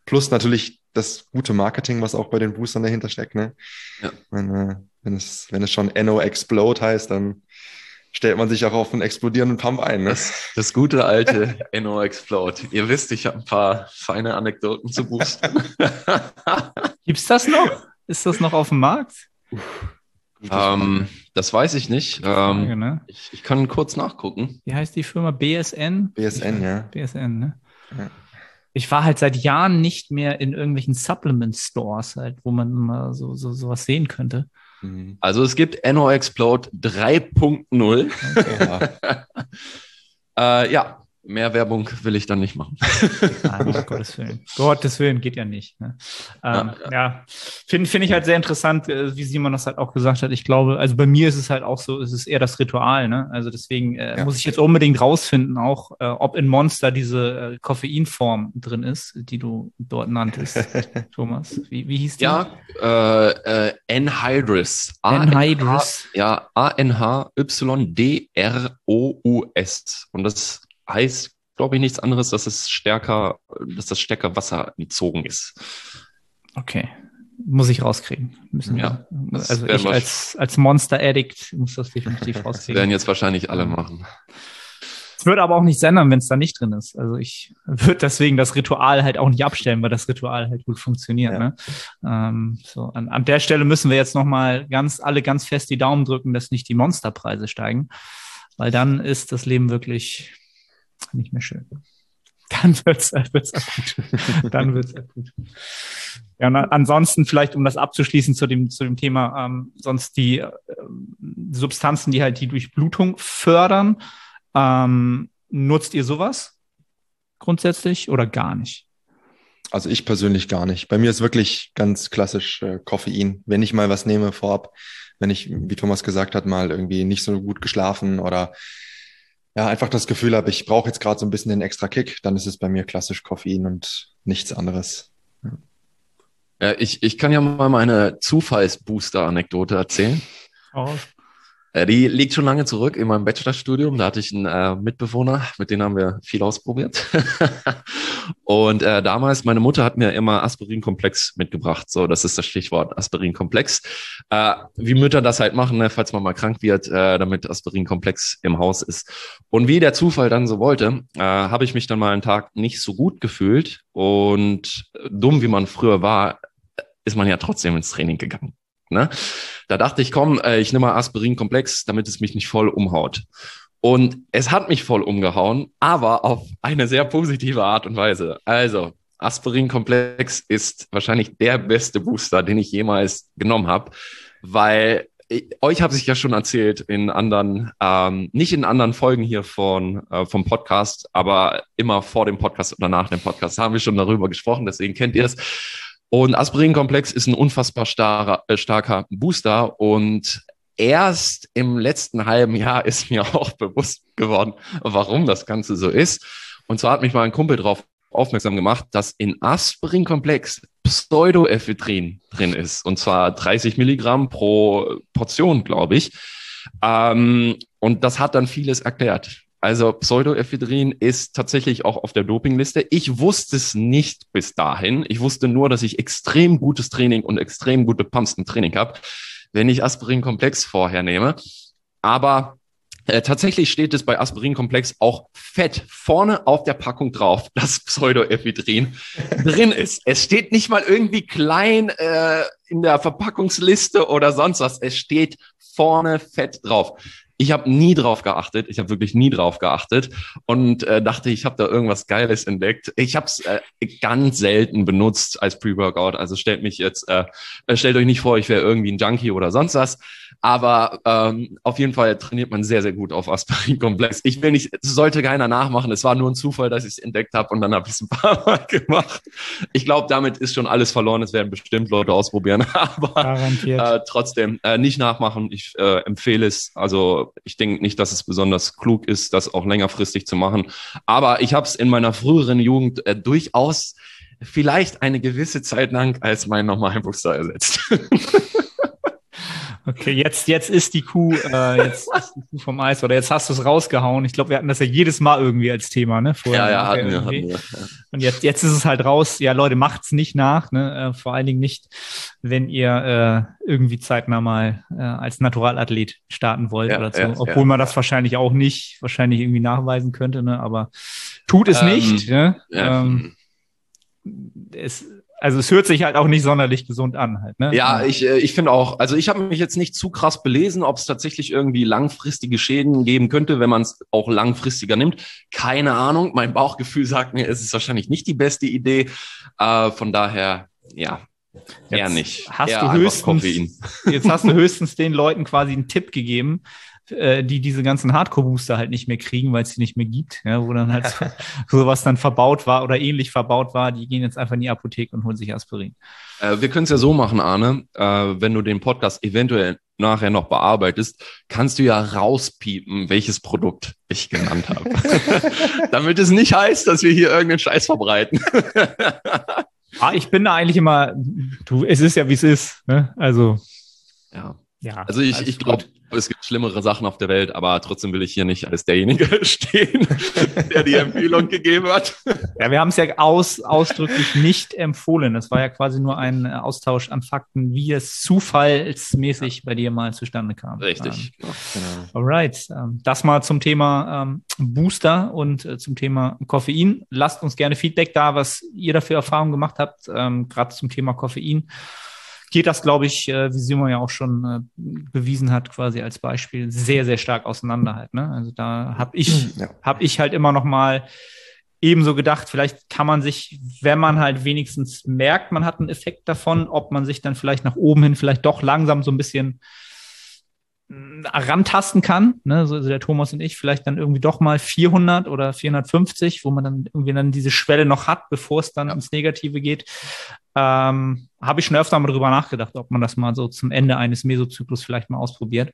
Plus natürlich das gute Marketing, was auch bei den Boostern dahinter steckt. Ne? Ja. Wenn, äh, wenn, es, wenn es schon NO Explode heißt, dann stellt man sich auch auf einen explodierenden Pump ein. Ne? Das, das gute alte NO Explode. Ihr wisst, ich habe ein paar feine Anekdoten zu boosten. Gibt's das noch? Ist das noch auf dem Markt? Ähm, das weiß ich nicht. Frage, Ähm, ne? ich, ich kann kurz nachgucken. Wie heißt die Firma? BSN? BSN, ja. BSN, ne? Ja. Ich war halt seit Jahren nicht mehr in irgendwelchen Supplement Stores, halt, wo man mal so, so sowas sehen könnte. Mhm. Also es gibt NO Explode 3.0. Ja. Äh, ja, mehr Werbung will ich dann nicht machen. Nein, Gottes Willen. Gottes Willen geht ja nicht. Ne? Ähm, Ja, ja, finde find ich halt sehr interessant, äh, wie Simon das halt auch gesagt hat. Ich glaube, also bei mir ist es halt auch so, es ist eher das Ritual. Ne? Also deswegen äh, Ja. muss ich jetzt unbedingt rausfinden, auch äh, ob in Monster diese äh, Koffeinform drin ist, die du dort nanntest, Thomas. Wie, wie hieß die? Ja, äh, äh, Anhydrous. Anhydrous. Ja, A-N-H-Y-D-R-O-U-S. Und das heißt, glaube ich, nichts anderes, dass es stärker, dass das stärker Wasser entzogen ist. Okay. Muss ich rauskriegen. Müssen Ja, wir. das Also ich als, als Monster-Addict muss das definitiv Das rauskriegen. werden jetzt wahrscheinlich alle machen. Es würde aber auch nichts ändern, wenn es da nicht drin ist. Also ich würde deswegen das Ritual halt auch nicht abstellen, weil das Ritual halt gut funktioniert. Ja. Ne? Ähm, so an, an der Stelle müssen wir jetzt noch mal ganz alle ganz fest die Daumen drücken, dass nicht die Monsterpreise steigen, weil dann ist das Leben wirklich nicht mehr schön. Dann wird's, wird's akut. Dann wird's akut. Ja, und ansonsten vielleicht, um das abzuschließen zu dem, zu dem Thema, ähm, sonst die ähm, Substanzen, die halt die Durchblutung fördern, ähm, nutzt ihr sowas grundsätzlich oder gar nicht? Also ich persönlich gar nicht. Bei mir ist wirklich ganz klassisch äh, Koffein. Wenn ich mal was nehme vorab, wenn ich, wie Thomas gesagt hat, mal irgendwie nicht so gut geschlafen oder ja, einfach das Gefühl habe, ich brauche jetzt gerade so ein bisschen den extra Kick, dann ist es bei mir klassisch Koffein und nichts anderes. Ja, ich, ich kann ja mal meine Zufallsbooster-Anekdote erzählen. Oh, Die liegt schon lange zurück in meinem Bachelorstudium. Da hatte ich einen äh, Mitbewohner, mit dem haben wir viel ausprobiert. und äh, damals, meine Mutter hat mir immer Aspirinkomplex mitgebracht. So, das ist das Stichwort Aspirinkomplex. Äh, wie Mütter das halt machen, ne, falls man mal krank wird, äh, damit Aspirinkomplex im Haus ist. Und wie der Zufall dann so wollte, äh, habe ich mich dann mal einen Tag nicht so gut gefühlt. Und äh, dumm wie man früher war, ist man ja trotzdem ins Training gegangen. Ne? Da dachte ich, komm, äh, ich nehme mal Aspirin-Komplex, damit es mich nicht voll umhaut. Und es hat mich voll umgehauen, aber auf eine sehr positive Art und Weise. Also, Aspirin-Komplex ist wahrscheinlich der beste Booster, den ich jemals genommen habe, weil ich, euch habe ich ja schon erzählt in anderen, ähm, nicht in anderen Folgen hier von äh, vom Podcast, aber immer vor dem Podcast oder nach dem Podcast haben wir schon darüber gesprochen, deswegen kennt ihr es. Und Aspirin-Komplex ist ein unfassbar starrer, äh, starker Booster und erst im letzten halben Jahr ist mir auch bewusst geworden, warum das Ganze so ist. Und zwar hat mich mal ein Kumpel darauf aufmerksam gemacht, dass in Aspirin-Komplex Pseudoephedrin drin ist. Und zwar 30 Milligramm pro Portion, glaube ich. Ähm, und das hat dann vieles erklärt. Also Pseudoephedrin ist tatsächlich auch auf der Dopingliste. Ich wusste es nicht bis dahin. Ich wusste nur, dass ich extrem gutes Training und extrem gute Pumps im Training habe. wenn ich Aspirinkomplex vorher nehme. Aber äh, tatsächlich steht es bei Aspirinkomplex auch fett vorne auf der Packung drauf, dass Pseudoephedrin drin ist. Es steht nicht mal irgendwie klein äh, in der Verpackungsliste oder sonst was. Es steht vorne fett drauf. Ich habe nie drauf geachtet. Ich habe wirklich nie drauf geachtet und äh, dachte, ich habe da irgendwas Geiles entdeckt. Ich habe es äh, ganz selten benutzt als Pre-Workout. Also stellt mich jetzt, äh, stellt euch nicht vor, ich wäre irgendwie ein Junkie oder sonst was. Aber ähm, auf jeden Fall trainiert man sehr, sehr gut auf Aspirin-Komplex. Ich will nicht, es sollte keiner nachmachen. Es war nur ein Zufall, dass ich es entdeckt habe und dann habe ich es ein paar Mal gemacht. Ich glaube, damit ist schon alles verloren. Es werden bestimmt Leute ausprobieren. Aber äh, trotzdem äh, nicht nachmachen. Ich äh, empfehle es. Also ich denke nicht, dass es besonders klug ist, das auch längerfristig zu machen. Aber ich habe es in meiner früheren Jugend äh, durchaus vielleicht eine gewisse Zeit lang als mein normalen Booster ersetzt. Okay, jetzt, jetzt ist die Kuh, äh, jetzt ist die Kuh vom Eis oder jetzt hast du es rausgehauen. Ich glaube, wir hatten das ja jedes Mal irgendwie als Thema, ne? Vorher ja, ja, hatten wir, hatten wir. Und jetzt, jetzt ist es halt raus. Ja, Leute, macht's nicht nach, ne? Äh, vor allen Dingen nicht, wenn ihr äh, irgendwie zeitnah mal äh, als Naturalathlet starten wollt ja, oder so. Ja, Obwohl man das wahrscheinlich auch nicht, wahrscheinlich irgendwie nachweisen könnte, ne? Aber tut es ähm, nicht, ne? Ähm, es also es hört sich halt auch nicht sonderlich gesund an halt. Ne? Ja, ich, äh, ich finde auch, also ich habe mich jetzt nicht zu krass belesen, ob es tatsächlich irgendwie langfristige Schäden geben könnte, wenn man es auch langfristiger nimmt. Keine Ahnung. Mein Bauchgefühl sagt mir, es ist wahrscheinlich nicht die beste Idee. Äh, von daher, ja, Jetzt eher nicht. Hast eher du höchstens, jetzt hast du höchstens den Leuten quasi einen Tipp gegeben, die diese ganzen Hardcore-Booster halt nicht mehr kriegen, weil es sie nicht mehr gibt, ja, wo dann halt so, sowas dann verbaut war oder ähnlich verbaut war, die gehen jetzt einfach in die Apotheke und holen sich Aspirin. Äh, wir können es ja so machen, Arne, äh, wenn du den Podcast eventuell nachher noch bearbeitest, kannst du ja rauspiepen, welches Produkt ich genannt habe. Damit es nicht heißt, dass wir hier irgendeinen Scheiß verbreiten. ah, ich bin da eigentlich immer, du, es ist ja wie es ist, ne? Also. Ja. Ja, also ich, ich glaube, es gibt schlimmere Sachen auf der Welt, aber trotzdem will ich hier nicht als derjenige stehen, der die Empfehlung gegeben hat. Ja, wir haben es ja aus, ausdrücklich nicht empfohlen. Es war ja quasi nur ein Austausch an Fakten, wie es zufallsmäßig ja. bei dir mal zustande kam. Richtig. Ähm, genau. Alright. Ähm, das mal zum Thema ähm, Booster und äh, zum Thema Koffein. Lasst uns gerne Feedback da, was ihr dafür Erfahrungen gemacht habt, ähm, gerade zum Thema Koffein geht das, glaube ich, äh, wie Simon ja auch schon äh, bewiesen hat, quasi als Beispiel, sehr, sehr stark auseinander halt. Ne? Also da habe ich, ja. hab ich halt immer noch mal ebenso gedacht, vielleicht kann man sich, wenn man halt wenigstens merkt, man hat einen Effekt davon, ob man sich dann vielleicht nach oben hin vielleicht doch langsam so ein bisschen rantasten kann, ne, so also der Thomas und ich, vielleicht dann irgendwie doch mal 400 oder 450, wo man dann irgendwie dann diese Schwelle noch hat, bevor es dann ja. ins Negative geht. Ähm, Habe ich schon öfter mal drüber nachgedacht, ob man das mal so zum Ende eines Mesozyklus vielleicht mal ausprobiert.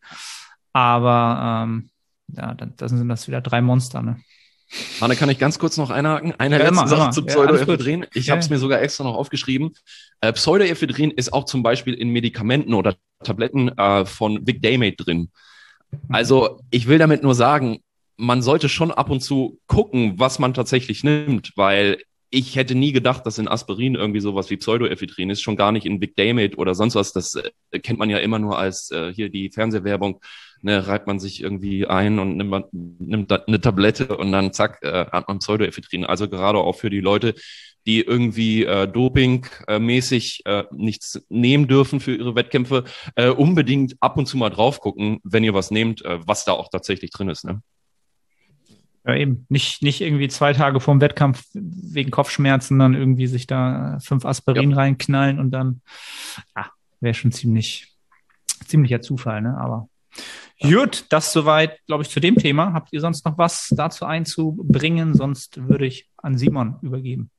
Aber ähm, ja, dann, dann sind das wieder drei Monster, ne? Anne, kann ich ganz kurz noch einhaken? Eine ja, letzte immer, Sache immer. zu Pseudoephedrin. Ja, ich habe es mir sogar extra noch aufgeschrieben. Äh, Pseudoephedrin ist auch zum Beispiel in Medikamenten oder Tabletten äh, von Vic Daymate drin. Also ich will damit nur sagen, man sollte schon ab und zu gucken, was man tatsächlich nimmt, weil ich hätte nie gedacht, dass in Aspirin irgendwie sowas wie Pseudoephedrin ist, schon gar nicht in Vic Daymate oder sonst was. Das äh, kennt man ja immer nur als äh, hier die Fernsehwerbung ne, reibt man sich irgendwie ein und nimmt, nimmt eine Tablette und dann zack, äh, hat man Pseudoephedrin. Also gerade auch für die Leute, die irgendwie äh, Doping-mäßig äh, nichts nehmen dürfen für ihre Wettkämpfe, äh, unbedingt ab und zu mal drauf gucken, wenn ihr was nehmt, äh, was da auch tatsächlich drin ist. Ne? Ja, eben. Nicht, nicht irgendwie zwei Tage vorm Wettkampf wegen Kopfschmerzen dann irgendwie sich da fünf Aspirin ja. reinknallen und dann, ja, wäre schon ziemlich, ziemlicher Zufall, ne? Aber Gut, das soweit, glaube ich, zu dem Thema. Habt ihr sonst noch was dazu einzubringen? Sonst würde ich an Simon übergeben.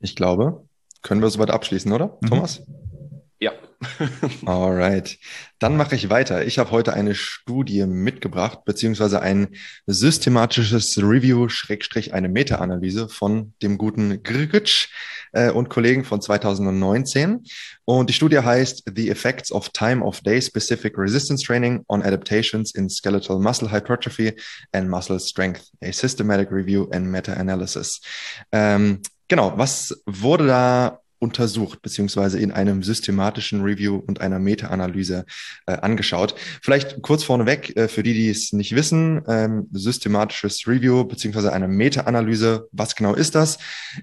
Ich glaube, können wir soweit abschließen, oder, mhm. Thomas? Alright. Dann mache ich weiter. Ich habe heute eine Studie mitgebracht, beziehungsweise ein systematisches Review, Schrägstrich eine Meta-Analyse von dem guten Grgic äh, und Kollegen von 2019. Und die Studie heißt The Effects of Time of Day Specific Resistance Training on Adaptations in Skeletal Muscle Hypertrophy and Muscle Strength, a Systematic Review and Meta-Analysis. Ähm, genau, was wurde da untersucht, beziehungsweise in einem systematischen Review und einer Meta-Analyse äh, angeschaut. Vielleicht kurz vorneweg, äh, für die, die es nicht wissen, ähm, systematisches Review beziehungsweise eine Meta-Analyse, was genau ist das?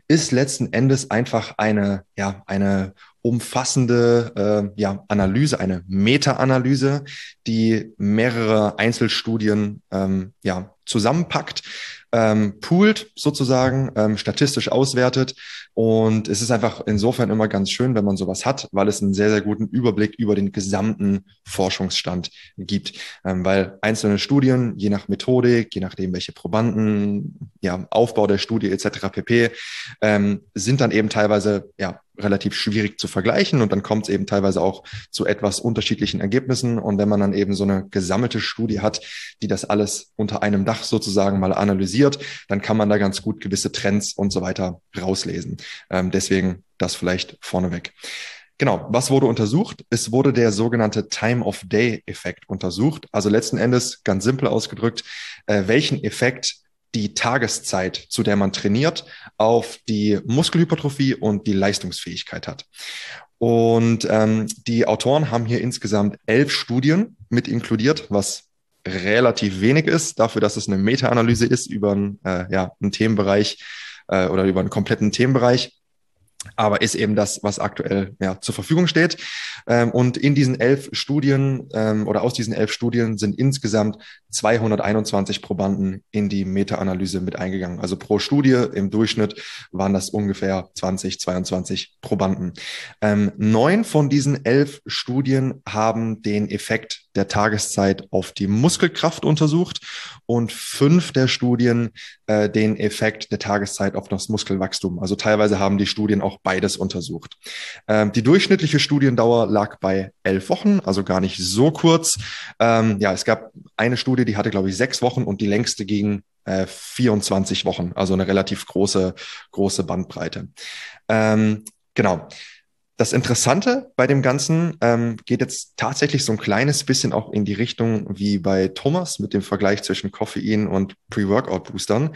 Ist letzten Endes einfach eine, ja, eine umfassende äh, ja, Analyse, eine Meta-Analyse, die mehrere Einzelstudien ähm, ja, zusammenpackt ähm, poolt sozusagen, ähm, statistisch auswertet. Und es ist einfach insofern immer ganz schön, wenn man sowas hat, weil es einen sehr, sehr guten Überblick über den gesamten Forschungsstand gibt. Ähm, weil einzelne Studien, je nach Methodik, je nachdem, welche Probanden, ja, Aufbau der Studie etc. pp, ähm, sind dann eben teilweise ja relativ schwierig zu vergleichen und dann kommt es eben teilweise auch zu etwas unterschiedlichen Ergebnissen. Und wenn man dann eben so eine gesammelte Studie hat, die das alles unter einem Dach sozusagen mal analysiert, dann kann man da ganz gut gewisse Trends und so weiter rauslesen. Ähm, deswegen das vielleicht vorneweg. Genau, was wurde untersucht? Es wurde der sogenannte Time of Day Effekt untersucht. Also letzten Endes, ganz simpel ausgedrückt, äh, welchen Effekt die Tageszeit, zu der man trainiert, auf die Muskelhypertrophie und die Leistungsfähigkeit hat. Und ähm, die Autoren haben hier insgesamt elf Studien mit inkludiert, was relativ wenig ist, dafür, dass es eine Meta-Analyse ist über einen, äh, ja, einen Themenbereich äh, oder über einen kompletten Themenbereich aber ist eben das, was aktuell ja, zur Verfügung steht. Ähm, und in diesen elf Studien ähm, oder aus diesen elf Studien sind insgesamt 221 Probanden in die Meta-Analyse mit eingegangen. Also pro Studie im Durchschnitt waren das ungefähr 20, 22 Probanden. Ähm, neun von diesen elf Studien haben den Effekt der Tageszeit auf die Muskelkraft untersucht und fünf der Studien äh, den Effekt der Tageszeit auf das Muskelwachstum. Also teilweise haben die Studien auch beides untersucht. Ähm, die durchschnittliche Studiendauer lag bei elf Wochen, also gar nicht so kurz. Ähm, ja, es gab eine Studie, die hatte, glaube ich, sechs Wochen und die längste ging äh, 24 Wochen, also eine relativ große, große Bandbreite. Ähm, genau. Das Interessante bei dem Ganzen ähm, geht jetzt tatsächlich so ein kleines bisschen auch in die Richtung wie bei Thomas mit dem Vergleich zwischen Koffein und Pre-Workout-Boostern.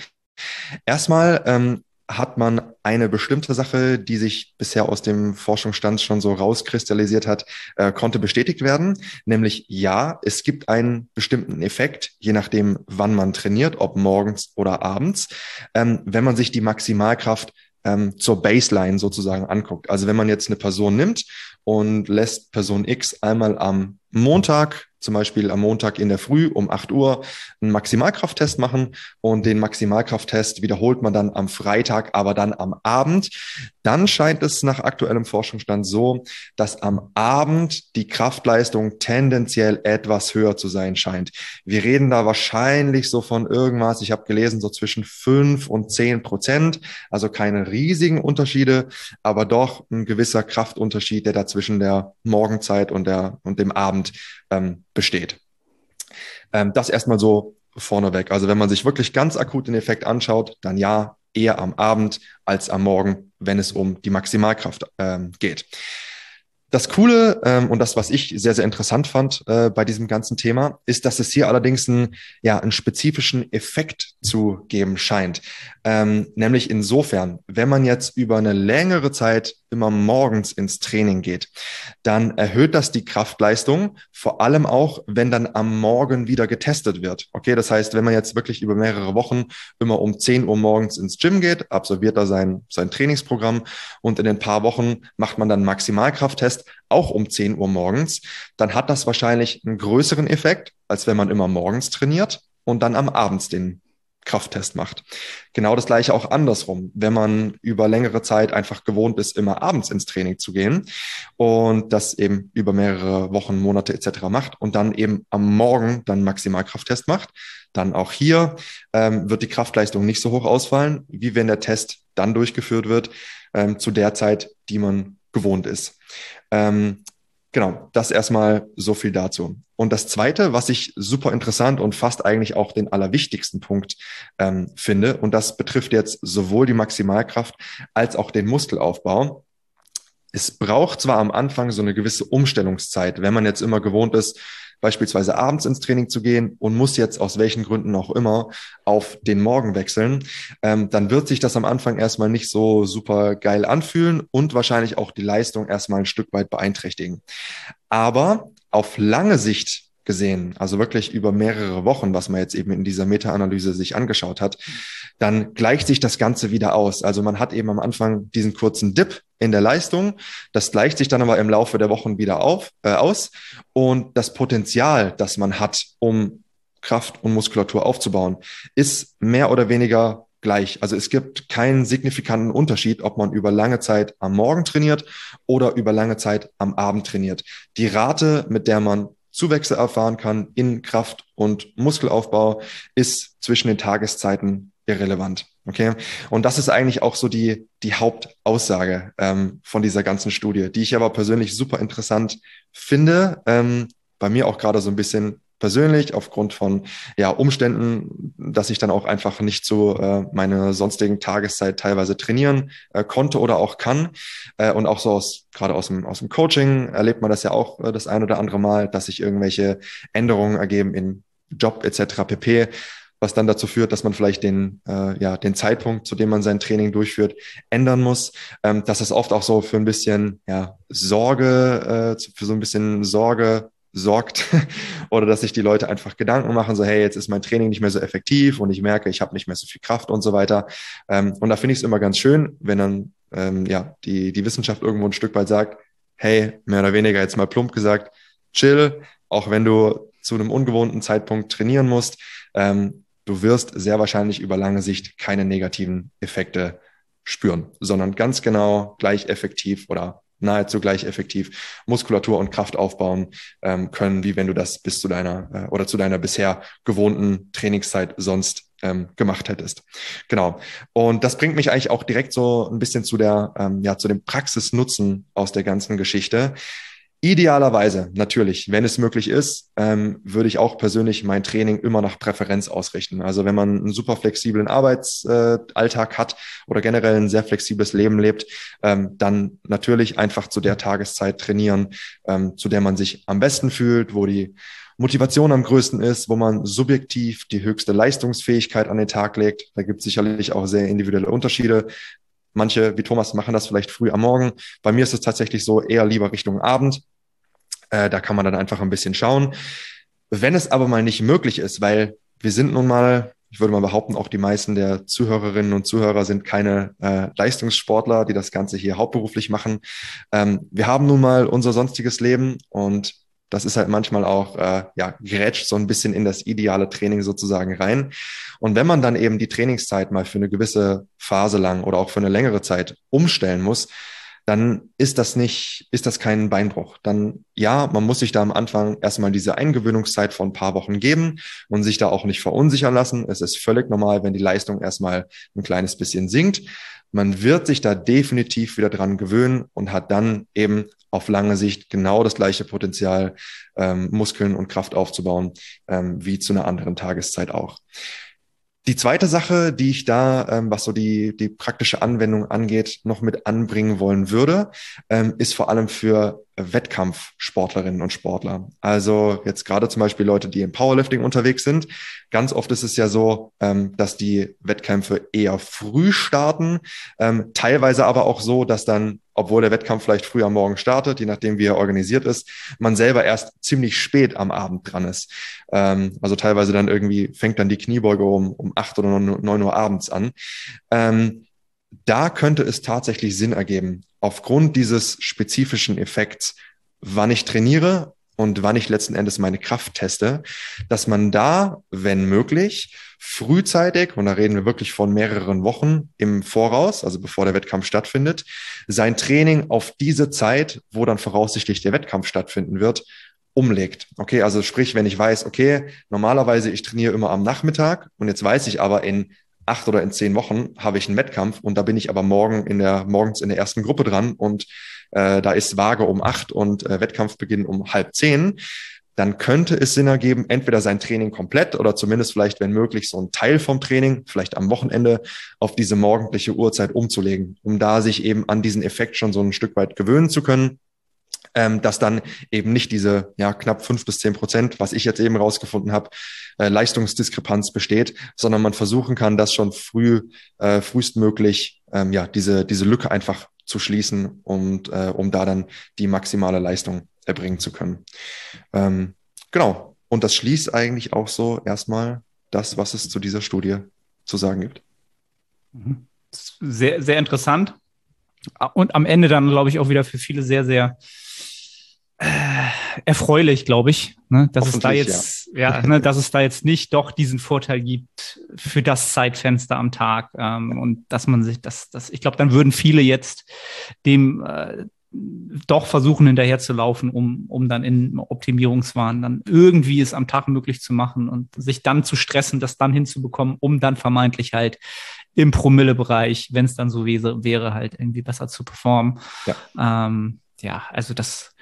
Erstmal ähm, hat man eine bestimmte Sache, die sich bisher aus dem Forschungsstand schon so rauskristallisiert hat, äh, konnte bestätigt werden. Nämlich ja, es gibt einen bestimmten Effekt, je nachdem, wann man trainiert, ob morgens oder abends, ähm, wenn man sich die Maximalkraft ähm, zur Baseline sozusagen anguckt. Also wenn man jetzt eine Person nimmt und lässt Person X einmal am Montag zum Beispiel am Montag in der Früh um 8 Uhr einen Maximalkrafttest machen und den Maximalkrafttest wiederholt man dann am Freitag, aber dann am Abend. Dann scheint es nach aktuellem Forschungsstand so, dass am Abend die Kraftleistung tendenziell etwas höher zu sein scheint. Wir reden da wahrscheinlich so von irgendwas, ich habe gelesen, so zwischen 5 und 10 Prozent, also keine riesigen Unterschiede, aber doch ein gewisser Kraftunterschied, der da zwischen der Morgenzeit und, der, und dem Abend ähm, besteht. Ähm, das erstmal so vorneweg. Also wenn man sich wirklich ganz akut den Effekt anschaut, dann ja, eher am Abend als am Morgen, wenn es um die Maximalkraft ähm, geht. Das Coole ähm, und das, was ich sehr, sehr interessant fand äh, bei diesem ganzen Thema, ist, dass es hier allerdings einen, ja, einen spezifischen Effekt zu geben scheint. Ähm, nämlich insofern, wenn man jetzt über eine längere Zeit immer morgens ins Training geht, dann erhöht das die Kraftleistung, vor allem auch, wenn dann am Morgen wieder getestet wird. Okay, das heißt, wenn man jetzt wirklich über mehrere Wochen immer um 10 Uhr morgens ins Gym geht, absolviert da sein, sein Trainingsprogramm und in ein paar Wochen macht man dann Maximalkrafttest, auch um 10 Uhr morgens, dann hat das wahrscheinlich einen größeren Effekt, als wenn man immer morgens trainiert und dann am Abend den Krafttest macht. Genau das gleiche auch andersrum, wenn man über längere Zeit einfach gewohnt ist, immer abends ins Training zu gehen und das eben über mehrere Wochen, Monate etc. macht und dann eben am Morgen dann Maximalkrafttest macht, dann auch hier ähm, wird die Kraftleistung nicht so hoch ausfallen, wie wenn der Test dann durchgeführt wird ähm, zu der Zeit, die man gewohnt ist. Ähm, Genau, das erstmal so viel dazu. Und das Zweite, was ich super interessant und fast eigentlich auch den allerwichtigsten Punkt ähm, finde, und das betrifft jetzt sowohl die Maximalkraft als auch den Muskelaufbau. Es braucht zwar am Anfang so eine gewisse Umstellungszeit, wenn man jetzt immer gewohnt ist, beispielsweise abends ins Training zu gehen und muss jetzt aus welchen Gründen auch immer auf den Morgen wechseln, ähm, dann wird sich das am Anfang erstmal nicht so super geil anfühlen und wahrscheinlich auch die Leistung erstmal ein Stück weit beeinträchtigen. Aber auf lange Sicht gesehen, also wirklich über mehrere Wochen, was man jetzt eben in dieser Meta-Analyse sich angeschaut hat, dann gleicht sich das Ganze wieder aus. Also man hat eben am Anfang diesen kurzen Dip in der Leistung, das gleicht sich dann aber im Laufe der Wochen wieder auf, äh, aus und das Potenzial, das man hat, um Kraft und Muskulatur aufzubauen, ist mehr oder weniger gleich. Also es gibt keinen signifikanten Unterschied, ob man über lange Zeit am Morgen trainiert oder über lange Zeit am Abend trainiert. Die Rate, mit der man Zuwächse erfahren kann in Kraft und Muskelaufbau, ist zwischen den Tageszeiten irrelevant. Okay. Und das ist eigentlich auch so die, die Hauptaussage ähm, von dieser ganzen Studie, die ich aber persönlich super interessant finde. Ähm, bei mir auch gerade so ein bisschen persönlich aufgrund von ja, Umständen, dass ich dann auch einfach nicht so äh, meine sonstigen Tageszeit teilweise trainieren äh, konnte oder auch kann. Äh, und auch so aus, gerade aus dem, aus dem Coaching erlebt man das ja auch äh, das ein oder andere Mal, dass sich irgendwelche Änderungen ergeben in Job etc. pp was dann dazu führt, dass man vielleicht den, äh, ja, den Zeitpunkt, zu dem man sein Training durchführt, ändern muss. Ähm, dass es oft auch so für ein bisschen ja, Sorge, äh, für so ein bisschen Sorge sorgt oder dass sich die Leute einfach Gedanken machen, so hey, jetzt ist mein Training nicht mehr so effektiv und ich merke, ich habe nicht mehr so viel Kraft und so weiter. Ähm, und da finde ich es immer ganz schön, wenn dann ähm, ja die, die Wissenschaft irgendwo ein Stück weit sagt, hey, mehr oder weniger jetzt mal plump gesagt, chill, auch wenn du zu einem ungewohnten Zeitpunkt trainieren musst, ähm, du wirst sehr wahrscheinlich über lange Sicht keine negativen Effekte spüren, sondern ganz genau gleich effektiv oder nahezu gleich effektiv Muskulatur und Kraft aufbauen ähm, können, wie wenn du das bis zu deiner äh, oder zu deiner bisher gewohnten Trainingszeit sonst ähm, gemacht hättest. Genau. Und das bringt mich eigentlich auch direkt so ein bisschen zu der, ähm, ja, zu dem Praxisnutzen aus der ganzen Geschichte. Idealerweise, natürlich, wenn es möglich ist, ähm, würde ich auch persönlich mein Training immer nach Präferenz ausrichten. Also wenn man einen super flexiblen Arbeitsalltag äh, hat oder generell ein sehr flexibles Leben lebt, ähm, dann natürlich einfach zu der Tageszeit trainieren, ähm, zu der man sich am besten fühlt, wo die Motivation am größten ist, wo man subjektiv die höchste Leistungsfähigkeit an den Tag legt. Da gibt es sicherlich auch sehr individuelle Unterschiede. Manche, wie Thomas, machen das vielleicht früh am Morgen. Bei mir ist es tatsächlich so eher lieber Richtung Abend. Äh, da kann man dann einfach ein bisschen schauen. Wenn es aber mal nicht möglich ist, weil wir sind nun mal, ich würde mal behaupten, auch die meisten der Zuhörerinnen und Zuhörer sind keine äh, Leistungssportler, die das Ganze hier hauptberuflich machen. Ähm, wir haben nun mal unser sonstiges Leben und das ist halt manchmal auch, äh, ja, grätscht so ein bisschen in das ideale Training sozusagen rein. Und wenn man dann eben die Trainingszeit mal für eine gewisse Phase lang oder auch für eine längere Zeit umstellen muss, dann ist das nicht, ist das kein Beinbruch. Dann ja, man muss sich da am Anfang erstmal diese Eingewöhnungszeit von ein paar Wochen geben und sich da auch nicht verunsichern lassen. Es ist völlig normal, wenn die Leistung erstmal ein kleines bisschen sinkt. Man wird sich da definitiv wieder dran gewöhnen und hat dann eben auf lange Sicht genau das gleiche Potenzial, ähm, Muskeln und Kraft aufzubauen, ähm, wie zu einer anderen Tageszeit auch. Die zweite Sache, die ich da, ähm, was so die, die praktische Anwendung angeht, noch mit anbringen wollen würde, ähm, ist vor allem für Wettkampfsportlerinnen und Sportler. Also jetzt gerade zum Beispiel Leute, die im Powerlifting unterwegs sind. Ganz oft ist es ja so, ähm, dass die Wettkämpfe eher früh starten, ähm, teilweise aber auch so, dass dann, obwohl der Wettkampf vielleicht früh am Morgen startet, je nachdem wie er organisiert ist, man selber erst ziemlich spät am Abend dran ist. Ähm, also teilweise dann irgendwie fängt dann die Kniebeuge um, um acht oder neun Uhr abends an. Da könnte es tatsächlich Sinn ergeben, aufgrund dieses spezifischen Effekts, wann ich trainiere und wann ich letzten Endes meine Kraft teste, dass man da, wenn möglich, frühzeitig, und da reden wir wirklich von mehreren Wochen im Voraus, also bevor der Wettkampf stattfindet, sein Training auf diese Zeit, wo dann voraussichtlich der Wettkampf stattfinden wird, umlegt. Okay, also sprich, wenn ich weiß, okay, normalerweise ich trainiere immer am Nachmittag und jetzt weiß ich aber in acht oder in zehn Wochen habe ich einen Wettkampf und da bin ich aber morgen in der, morgens in der ersten Gruppe dran und äh, da ist Waage um acht und äh, Wettkampfbeginn um halb zehn, dann könnte es Sinn ergeben, entweder sein Training komplett oder zumindest vielleicht, wenn möglich, so ein Teil vom Training, vielleicht am Wochenende, auf diese morgendliche Uhrzeit umzulegen, um da sich eben an diesen Effekt schon so ein Stück weit gewöhnen zu können ähm, dass dann eben nicht diese ja, knapp fünf bis zehn Prozent, was ich jetzt eben rausgefunden habe, äh, Leistungsdiskrepanz besteht, sondern man versuchen kann, das schon früh, äh, frühestmöglich, ähm, ja, diese, diese Lücke einfach zu schließen und äh, um da dann die maximale Leistung erbringen zu können. Ähm, genau. Und das schließt eigentlich auch so erstmal das, was es zu dieser Studie zu sagen gibt. Mhm. Sehr, sehr interessant. Und am Ende dann, glaube ich, auch wieder für viele sehr, sehr erfreulich, glaube ich, ne, dass es da jetzt, ja, ja ne, dass es da jetzt nicht doch diesen Vorteil gibt für das Zeitfenster am Tag ähm, und dass man sich, das, das, ich glaube, dann würden viele jetzt dem äh, doch versuchen hinterher zu laufen, um, um dann in Optimierungswahn dann irgendwie es am Tag möglich zu machen und sich dann zu stressen, das dann hinzubekommen, um dann vermeintlich halt im Promille-Bereich, wenn es dann so wäre, wäre, halt irgendwie besser zu performen. Ja. Ähm, ja, also das,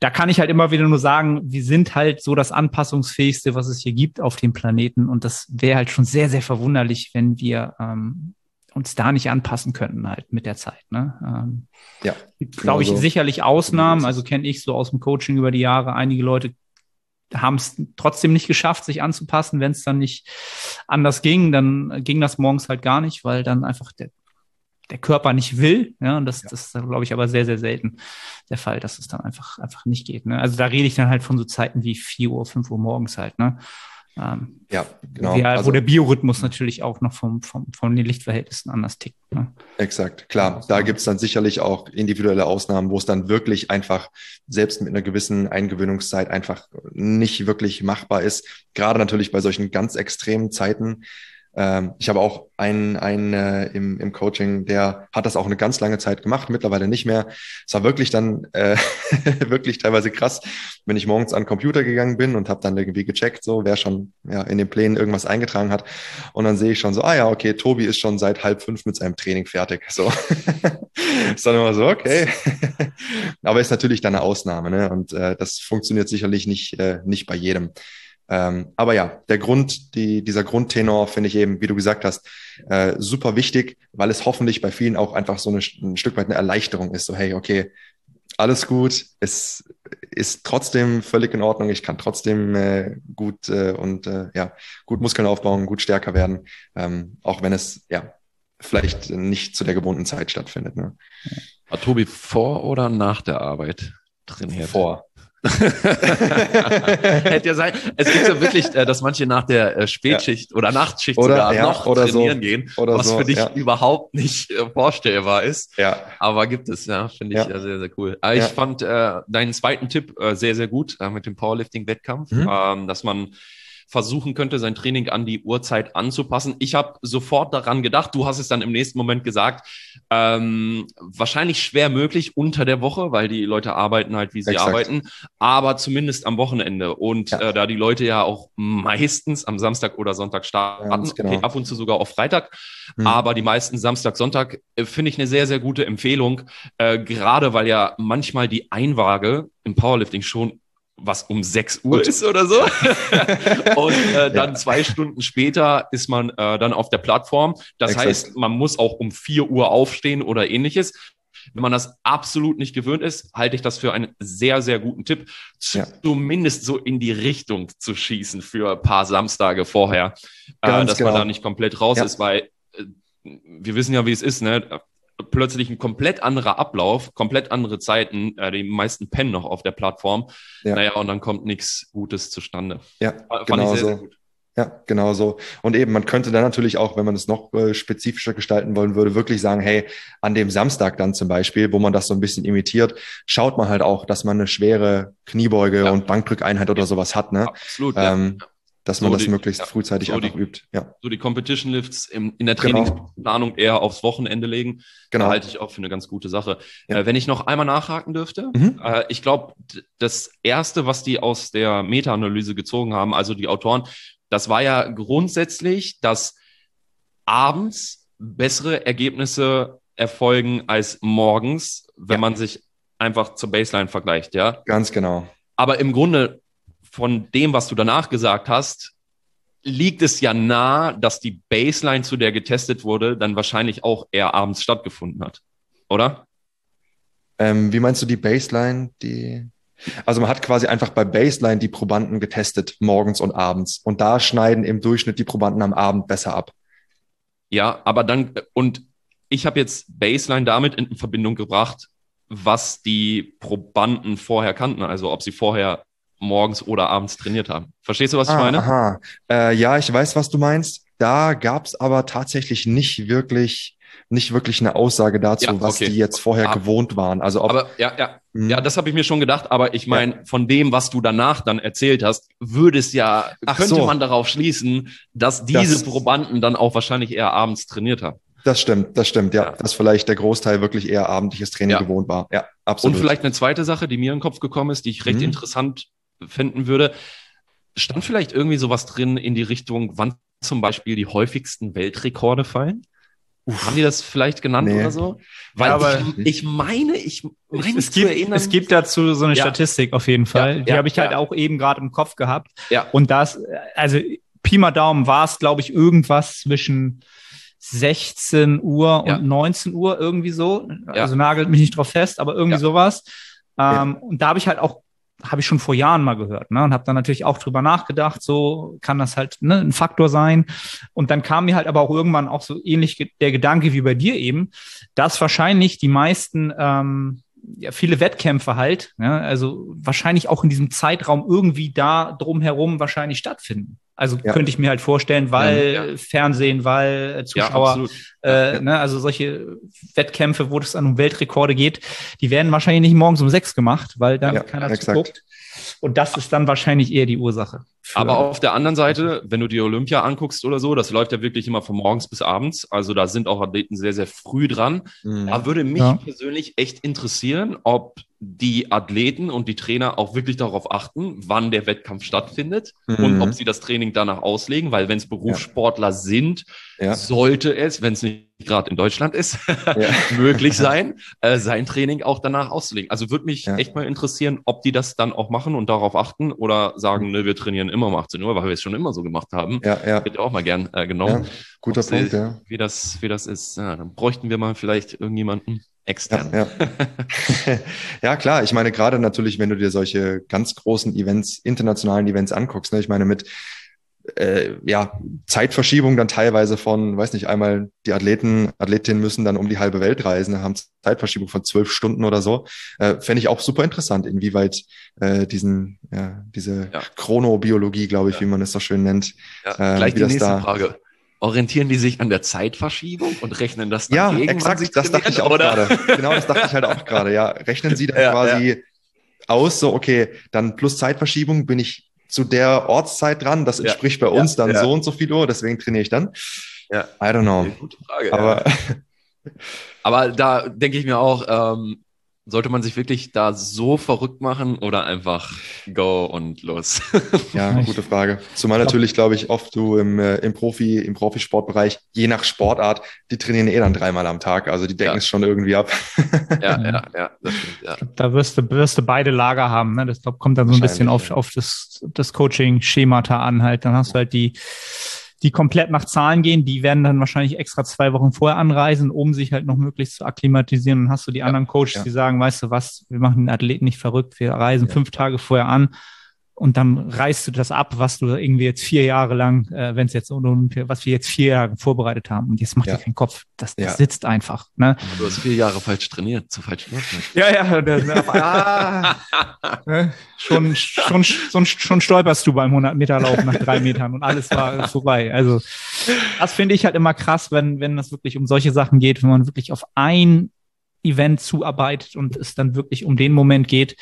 da kann ich halt immer wieder nur sagen, wir sind halt so das anpassungsfähigste, was es hier gibt auf dem Planeten. Und das wäre halt schon sehr, sehr verwunderlich, wenn wir ähm, uns da nicht anpassen könnten halt mit der Zeit. Ne? Ähm, ja. Glaube ich, so. sicherlich Ausnahmen. Also kenne ich so aus dem Coaching über die Jahre. Einige Leute haben es trotzdem nicht geschafft, sich anzupassen. Wenn es dann nicht anders ging, dann ging das morgens halt gar nicht, weil dann einfach der, der Körper nicht will. Ja, und das, ja. das ist, glaube ich, aber sehr, sehr selten der Fall, dass es dann einfach, einfach nicht geht. Ne? Also da rede ich dann halt von so Zeiten wie 4 Uhr, 5 Uhr morgens halt. Ne? Ähm, ja, genau. Wo, also, wo der Biorhythmus natürlich auch noch vom, vom, von den Lichtverhältnissen anders tickt. Ne? Exakt, klar. Da gibt es dann sicherlich auch individuelle Ausnahmen, wo es dann wirklich einfach selbst mit einer gewissen Eingewöhnungszeit einfach nicht wirklich machbar ist. Gerade natürlich bei solchen ganz extremen Zeiten ähm, ich habe auch einen, einen äh, im, im Coaching, der hat das auch eine ganz lange Zeit gemacht, mittlerweile nicht mehr. Es war wirklich dann äh, wirklich teilweise krass, wenn ich morgens an den Computer gegangen bin und habe dann irgendwie gecheckt, so wer schon ja, in den Plänen irgendwas eingetragen hat. Und dann sehe ich schon so, ah ja, okay, Tobi ist schon seit halb fünf mit seinem Training fertig. So ist dann immer so, okay. Aber ist natürlich dann eine Ausnahme, ne? Und äh, das funktioniert sicherlich nicht, äh, nicht bei jedem. Ähm, aber ja, der Grund, die, dieser Grundtenor finde ich eben, wie du gesagt hast, äh, super wichtig, weil es hoffentlich bei vielen auch einfach so eine, ein Stück weit eine Erleichterung ist. So, hey, okay, alles gut, es ist trotzdem völlig in Ordnung, ich kann trotzdem äh, gut äh, und äh, ja, gut Muskeln aufbauen, gut stärker werden, ähm, auch wenn es ja vielleicht nicht zu der gebundenen Zeit stattfindet. Ne? War Tobi vor oder nach der Arbeit trainiert? Vor. Hätte ja sein. Es gibt ja wirklich, äh, dass manche nach der äh, Spätschicht ja. oder Nachtschicht oder, sogar ja, noch oder trainieren so. gehen, oder was so, für dich ja. überhaupt nicht äh, vorstellbar ist. Ja. Aber gibt es, ja, finde ich Ja. sehr, sehr cool. Ich fand äh, deinen zweiten Tipp äh, sehr, sehr gut äh, mit dem Powerlifting-Wettkampf, Mhm. ähm, dass man versuchen könnte, sein Training an die Uhrzeit anzupassen. Ich habe sofort daran gedacht, du hast es dann im nächsten Moment gesagt, ähm, wahrscheinlich schwer möglich unter der Woche, weil die Leute arbeiten halt, wie sie Exakt. arbeiten, aber zumindest am Wochenende. Und Ja. äh, da die Leute ja auch meistens am Samstag oder Sonntag starten, Ganz genau. okay, ab und zu sogar auf Freitag, Hm. aber die meisten Samstag, Sonntag äh, finde ich eine sehr, sehr gute Empfehlung, äh, gerade weil ja manchmal die Einwaage im Powerlifting schon was um 6 Uhr Gut. ist oder so. Und äh, dann Ja. zwei Stunden später ist man äh, dann auf der Plattform. Das Exakt. heißt, man muss auch um 4 Uhr aufstehen oder ähnliches. Wenn man das absolut nicht gewöhnt ist, halte ich das für einen sehr, sehr guten Tipp, Ja. zumindest so in die Richtung zu schießen für ein paar Samstage vorher, äh, dass man genau. da nicht komplett raus Ja. ist, weil äh, wir wissen ja, wie es ist, ne? Plötzlich ein komplett anderer Ablauf, komplett andere Zeiten, äh, die meisten pennen noch auf der Plattform. Ja. Naja, und dann kommt nichts Gutes zustande. Ja, Fand genau ich sehr, so. sehr gut. Ja, genau so. Und eben, man könnte dann natürlich auch, wenn man es noch äh, spezifischer gestalten wollen würde, wirklich sagen, hey, an dem Samstag dann zum Beispiel, wo man das so ein bisschen imitiert, schaut man halt auch, dass man eine schwere Kniebeuge Ja. und Bankdrückeinheit oder sowas hat, ne? Absolut. ja. Dass man So das die- möglichst ja, frühzeitig so einfach die- übt. Ja, So die Competition Lifts im, in der Genau. Trainingsplanung eher aufs Wochenende legen. genau. halte ich auch für eine ganz gute Sache. Ja. Äh, wenn ich noch einmal nachhaken dürfte, Mhm. äh, ich glaube, das erste, was die aus der Meta-Analyse gezogen haben, also die Autoren, das war ja grundsätzlich, dass abends bessere Ergebnisse erfolgen als morgens, wenn Ja. man sich einfach zur Baseline vergleicht, ja. Ganz genau. Aber im Grunde von dem, was du danach gesagt hast, liegt es ja nah, dass die Baseline, zu der getestet wurde, dann wahrscheinlich auch eher abends stattgefunden hat. Oder? Ähm, wie meinst du die Baseline? Die also man hat quasi einfach bei Baseline die Probanden getestet, morgens und abends. Und da schneiden im Durchschnitt die Probanden am Abend besser ab. Ja, aber dann, und ich habe jetzt Baseline damit in Verbindung gebracht, was die Probanden vorher kannten, also ob sie vorher morgens oder abends trainiert haben. Verstehst du, was ah, ich meine? Aha. Äh, ja, ich weiß, was du meinst. Da gab es aber tatsächlich nicht wirklich nicht wirklich eine Aussage dazu, ja, was die jetzt vorher aber, gewohnt waren. Also ob, aber ja, ja, hm. ja, das habe ich mir schon gedacht. Aber ich meine, ja. von dem, was du danach dann erzählt hast, würde es ja Ach könnte so. man darauf schließen, dass diese das, Probanden dann auch wahrscheinlich eher abends trainiert haben. Das stimmt, das stimmt, ja. ja. Dass vielleicht der Großteil wirklich eher abendliches Training ja. gewohnt war. Ja, absolut. Und vielleicht eine zweite Sache, die mir in den Kopf gekommen ist, die ich recht mhm. interessant finden würde. Stand vielleicht irgendwie sowas drin in die Richtung, wann zum Beispiel die häufigsten Weltrekorde fallen? Uff. Haben die das vielleicht genannt nee. oder so? Weil ja, aber ich, ich meine, ich meine es, gibt, erinnern, es gibt dazu so eine ja. Statistik auf jeden Fall. Ja, die habe ich halt auch eben gerade im Kopf gehabt. Ja. Und das, also Pi mal Daumen war es, glaube ich, irgendwas zwischen 16 Uhr und 19 Uhr irgendwie so. Also nagelt mich nicht drauf fest, aber irgendwie sowas. Ähm, und da habe ich halt auch habe ich schon vor Jahren mal gehört ne? und habe dann natürlich auch drüber nachgedacht, so kann das halt ne, ein Faktor sein. Und dann kam mir halt aber auch irgendwann auch so ähnlich der Gedanke wie bei dir eben, dass wahrscheinlich die meisten ähm, ja, viele Wettkämpfe halt, ja, also wahrscheinlich auch in diesem Zeitraum irgendwie da drumherum wahrscheinlich stattfinden. Also ja. könnte ich mir halt vorstellen, weil. Fernsehen, weil äh, Zuschauer, äh, ne, also solche Wettkämpfe, wo es an Weltrekorde geht, die werden wahrscheinlich nicht morgens um sechs gemacht, weil dann keiner exakt. zuguckt. Und das ist dann wahrscheinlich eher die Ursache. Aber auf der anderen Seite, wenn du die Olympia anguckst oder so, das läuft ja wirklich immer von morgens bis abends. Also da sind auch Athleten sehr, sehr früh dran. Mhm. Da würde mich ja. persönlich echt interessieren, ob die Athleten und die Trainer auch wirklich darauf achten, wann der Wettkampf stattfindet mhm. und ob sie das Training danach auslegen, weil wenn es Berufssportler ja. sind, ja. sollte es, wenn es nicht gerade in Deutschland ist, ja. möglich sein, äh, sein Training auch danach auszulegen. Also würde mich echt mal interessieren, ob die das dann auch machen und darauf achten oder sagen, ne, wir trainieren immer um 18 Uhr, weil wir es schon immer so gemacht haben. Ja, ja. Hätte auch mal gern äh, genommen. guter Punkt, sie, ja. Wie das, wie das ist. Ja, dann bräuchten wir mal vielleicht irgendjemanden extern. Ja, ja. ja, klar. Ich meine, gerade natürlich, wenn du dir solche ganz großen Events, internationalen Events anguckst, ne? ich meine, mit äh, ja, Zeitverschiebung dann teilweise von, weiß nicht, einmal die Athleten, Athletinnen müssen dann um die halbe Welt reisen, haben Zeitverschiebung von zwölf Stunden oder so. Äh, Fände ich auch super interessant, inwieweit äh, diesen, ja, diese ja. Chronobiologie, glaube ich, ja. wie man es so schön nennt. Ja, äh, gleich die nächste da, Frage orientieren die sich an der Zeitverschiebung und rechnen das dann Ja, gegen, exakt, das dachte ich auch gerade. Genau, das dachte ich halt auch gerade, ja. Rechnen sie dann ja, quasi ja. aus, so, okay, dann plus Zeitverschiebung bin ich zu der Ortszeit dran, das entspricht ja, bei uns dann so und so viel Uhr, deswegen trainiere ich dann. Ja. I don't know. Gute Frage, Aber, Aber da denke ich mir auch, ähm, sollte man sich wirklich da so verrückt machen oder einfach go und los? ja, gute Frage. Zumal natürlich, glaube ich, oft du im, äh, im Profi, im Profisportbereich, je nach Sportart, die trainieren eh dann dreimal am Tag. Also die decken ja. es schon irgendwie ab. ja, ja, ja, das stimmt, ja. Da wirst du, wirst du beide Lager haben. Ne? Das glaub, kommt dann so ein bisschen auf, auf das, das Coaching-Schemata an halt. Dann hast du halt die die komplett nach Zahlen gehen, die werden dann wahrscheinlich extra zwei Wochen vorher anreisen, um sich halt noch möglichst zu akklimatisieren. Dann hast du die ja, anderen Coaches, ja. die sagen, weißt du was, wir machen den Athleten nicht verrückt, wir reisen ja. fünf Tage vorher an und dann reißt du das ab, was du irgendwie jetzt vier Jahre lang, äh, wenn es jetzt was wir jetzt vier Jahre vorbereitet haben. Und jetzt macht ja. dir keinen Kopf. Das, das ja. sitzt einfach. Ne? Du hast vier Jahre falsch trainiert, zu falsch Zeitpunkt. Ja, ja, das, ah, ne? schon, schon, schon, schon stolperst du beim 100 Meter Lauf nach drei Metern und alles war vorbei. Also das finde ich halt immer krass, wenn, wenn es wirklich um solche Sachen geht, wenn man wirklich auf ein Event zuarbeitet und es dann wirklich um den Moment geht,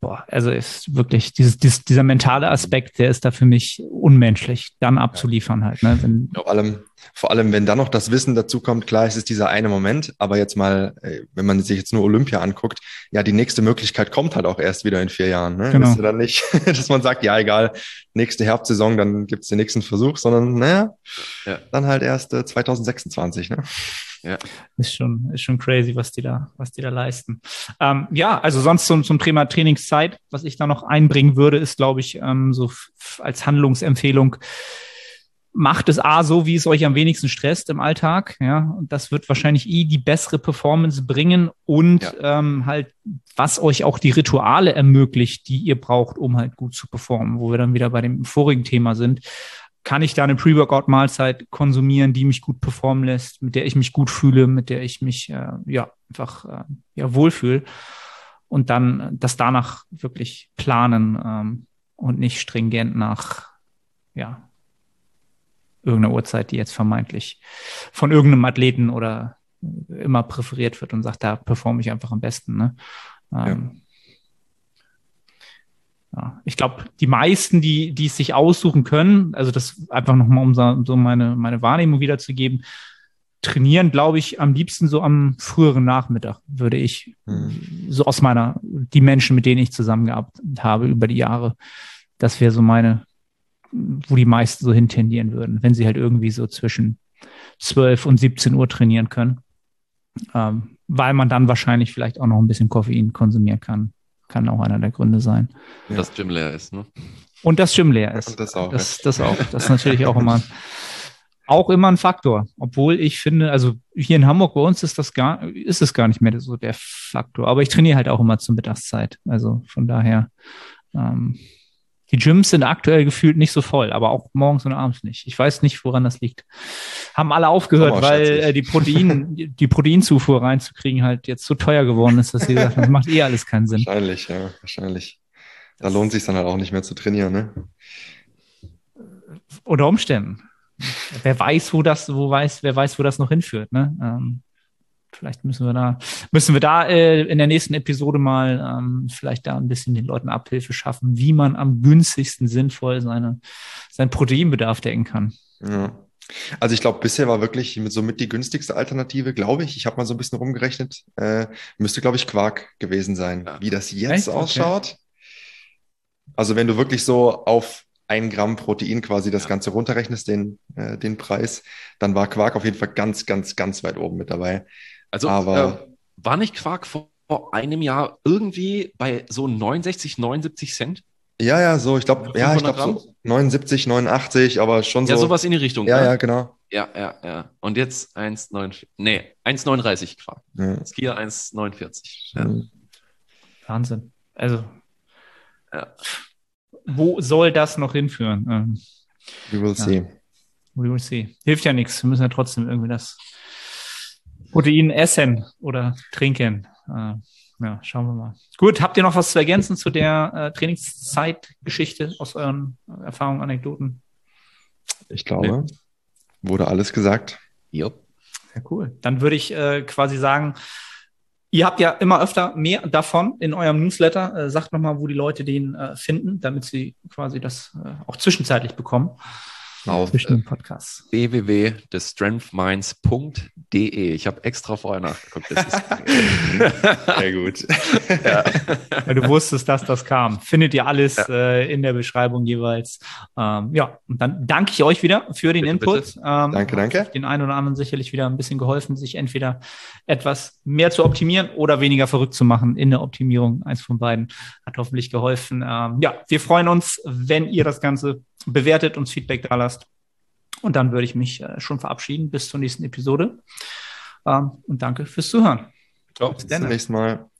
boah, also ist wirklich dieses, dieses, dieser mentale Aspekt, der ist da für mich unmenschlich, dann abzuliefern halt. Ne? Wenn, vor allem, vor allem, wenn dann noch das Wissen dazu kommt, klar, es ist dieser eine Moment, aber jetzt mal, äh, wenn man sich jetzt nur Olympia anguckt, ja, die nächste Möglichkeit kommt halt auch erst wieder in vier Jahren. Ne? Genau. Ist ja dann nicht, dass man sagt, ja, egal, nächste Herbstsaison, dann gibt's den nächsten Versuch, sondern naja, ja. dann halt erst äh, 2026. Ne? Ja. Ist schon, ist schon crazy, was die da, was die da leisten. Ähm, ja, also sonst zum, zum Thema Trainingszeit, was ich da noch einbringen würde, ist, glaube ich, ähm, so als Handlungsempfehlung, macht es A so, wie es euch am wenigsten stresst im Alltag, ja, und das wird wahrscheinlich eh die bessere Performance bringen und ja. ähm, halt, was euch auch die Rituale ermöglicht, die ihr braucht, um halt gut zu performen, wo wir dann wieder bei dem vorigen Thema sind. Kann ich da eine Pre-Workout-Mahlzeit konsumieren, die mich gut performen lässt, mit der ich mich gut fühle, mit der ich mich äh, ja einfach äh, ja wohlfühle und dann das danach wirklich planen ähm, und nicht stringent nach ja irgendeiner Uhrzeit, die jetzt vermeintlich von irgendeinem Athleten oder immer präferiert wird und sagt, da performe ich einfach am besten. Ne? Ähm, ja. Ja. Ich glaube, die meisten, die, die es sich aussuchen können, also das einfach nochmal, um so meine, meine Wahrnehmung wiederzugeben, trainieren, glaube ich, am liebsten so am früheren Nachmittag, würde ich, mhm. so aus meiner, die Menschen, mit denen ich zusammengearbeitet habe über die Jahre, das wäre so meine, wo die meisten so hintendieren würden, wenn sie halt irgendwie so zwischen 12 und 17 Uhr trainieren können. Ähm, weil man dann wahrscheinlich vielleicht auch noch ein bisschen Koffein konsumieren kann. Kann auch einer der Gründe sein. Und das Gym leer ist, ne? Und das Gym leer ist. Und das auch. Das, das auch. Das ist natürlich auch immer, auch immer ein Faktor. Obwohl ich finde, also hier in Hamburg bei uns ist das gar, ist es gar nicht mehr so der Faktor. Aber ich trainiere halt auch immer zur Mittagszeit. Also von daher, ähm, die Gyms sind aktuell gefühlt nicht so voll, aber auch morgens und abends nicht. Ich weiß nicht, woran das liegt. Haben alle aufgehört, oh, weil äh, die, Protein, die Proteinzufuhr reinzukriegen halt jetzt so teuer geworden ist, dass sie gesagt haben, das macht eh alles keinen Sinn. Wahrscheinlich, ja, wahrscheinlich. Da lohnt sich dann halt auch nicht mehr zu trainieren, ne? Unter Umständen. Wer weiß, wo das, wo weiß, wer weiß, wo das noch hinführt, ne? Ähm, Vielleicht müssen wir da, müssen wir da äh, in der nächsten Episode mal ähm, vielleicht da ein bisschen den Leuten Abhilfe schaffen, wie man am günstigsten sinnvoll seine, seinen Proteinbedarf decken kann. Ja. Also ich glaube, bisher war wirklich somit die günstigste Alternative, glaube ich. Ich habe mal so ein bisschen rumgerechnet. Äh, müsste, glaube ich, Quark gewesen sein. Ja. Wie das jetzt Echt? ausschaut. Okay. Also wenn du wirklich so auf ein Gramm Protein quasi das Ganze runterrechnest, den, äh, den Preis, dann war Quark auf jeden Fall ganz, ganz, ganz weit oben mit dabei. Also Aber, äh, war nicht Quark vor einem Jahr irgendwie bei so 69, 79 Cent? Ja, ja, so, ich glaube, ja, ich glaube so 79, 89, aber schon so. Ja, sowas in die Richtung. Ja, ne? ja, genau. Ja, ja, ja. Und jetzt 1,9, nee, 1,39 Quark. Ja. Skier 1,49. Ja. Mhm. Wahnsinn. Also, ja. wo soll das noch hinführen? Ähm, We will see. We will see. Hilft ja nichts. Wir müssen ja trotzdem irgendwie das Protein essen oder trinken. Äh, ja, schauen wir mal. Gut, habt ihr noch was zu ergänzen zu der äh, Trainingszeitgeschichte aus euren Erfahrungen, Anekdoten? Ich glaube, nee. wurde alles gesagt. Ja. Ja, cool. Dann würde ich äh, quasi sagen, ihr habt ja immer öfter mehr davon in eurem Newsletter. Äh, sagt nochmal, wo die Leute den äh, finden, damit sie quasi das äh, auch zwischenzeitlich bekommen auf äh, www.thestrengthminds.de. Ich habe extra vorher nachgeguckt. Sehr gut. ja. Du wusstest, dass das kam. Findet ihr alles ja. äh, in der Beschreibung jeweils. Ähm, ja, und dann danke ich euch wieder für den bitte, Input. Bitte. Ähm, danke, danke. Den einen oder anderen sicherlich wieder ein bisschen geholfen, sich entweder etwas mehr zu optimieren oder weniger verrückt zu machen in der Optimierung. Eins von beiden hat hoffentlich geholfen. Ähm, ja, wir freuen uns, wenn ihr das Ganze bewertet, uns Feedback da lasst. Und dann würde ich mich äh, schon verabschieden bis zur nächsten Episode. Ähm, und danke fürs Zuhören. Ciao, bis, bis zum nächsten Mal.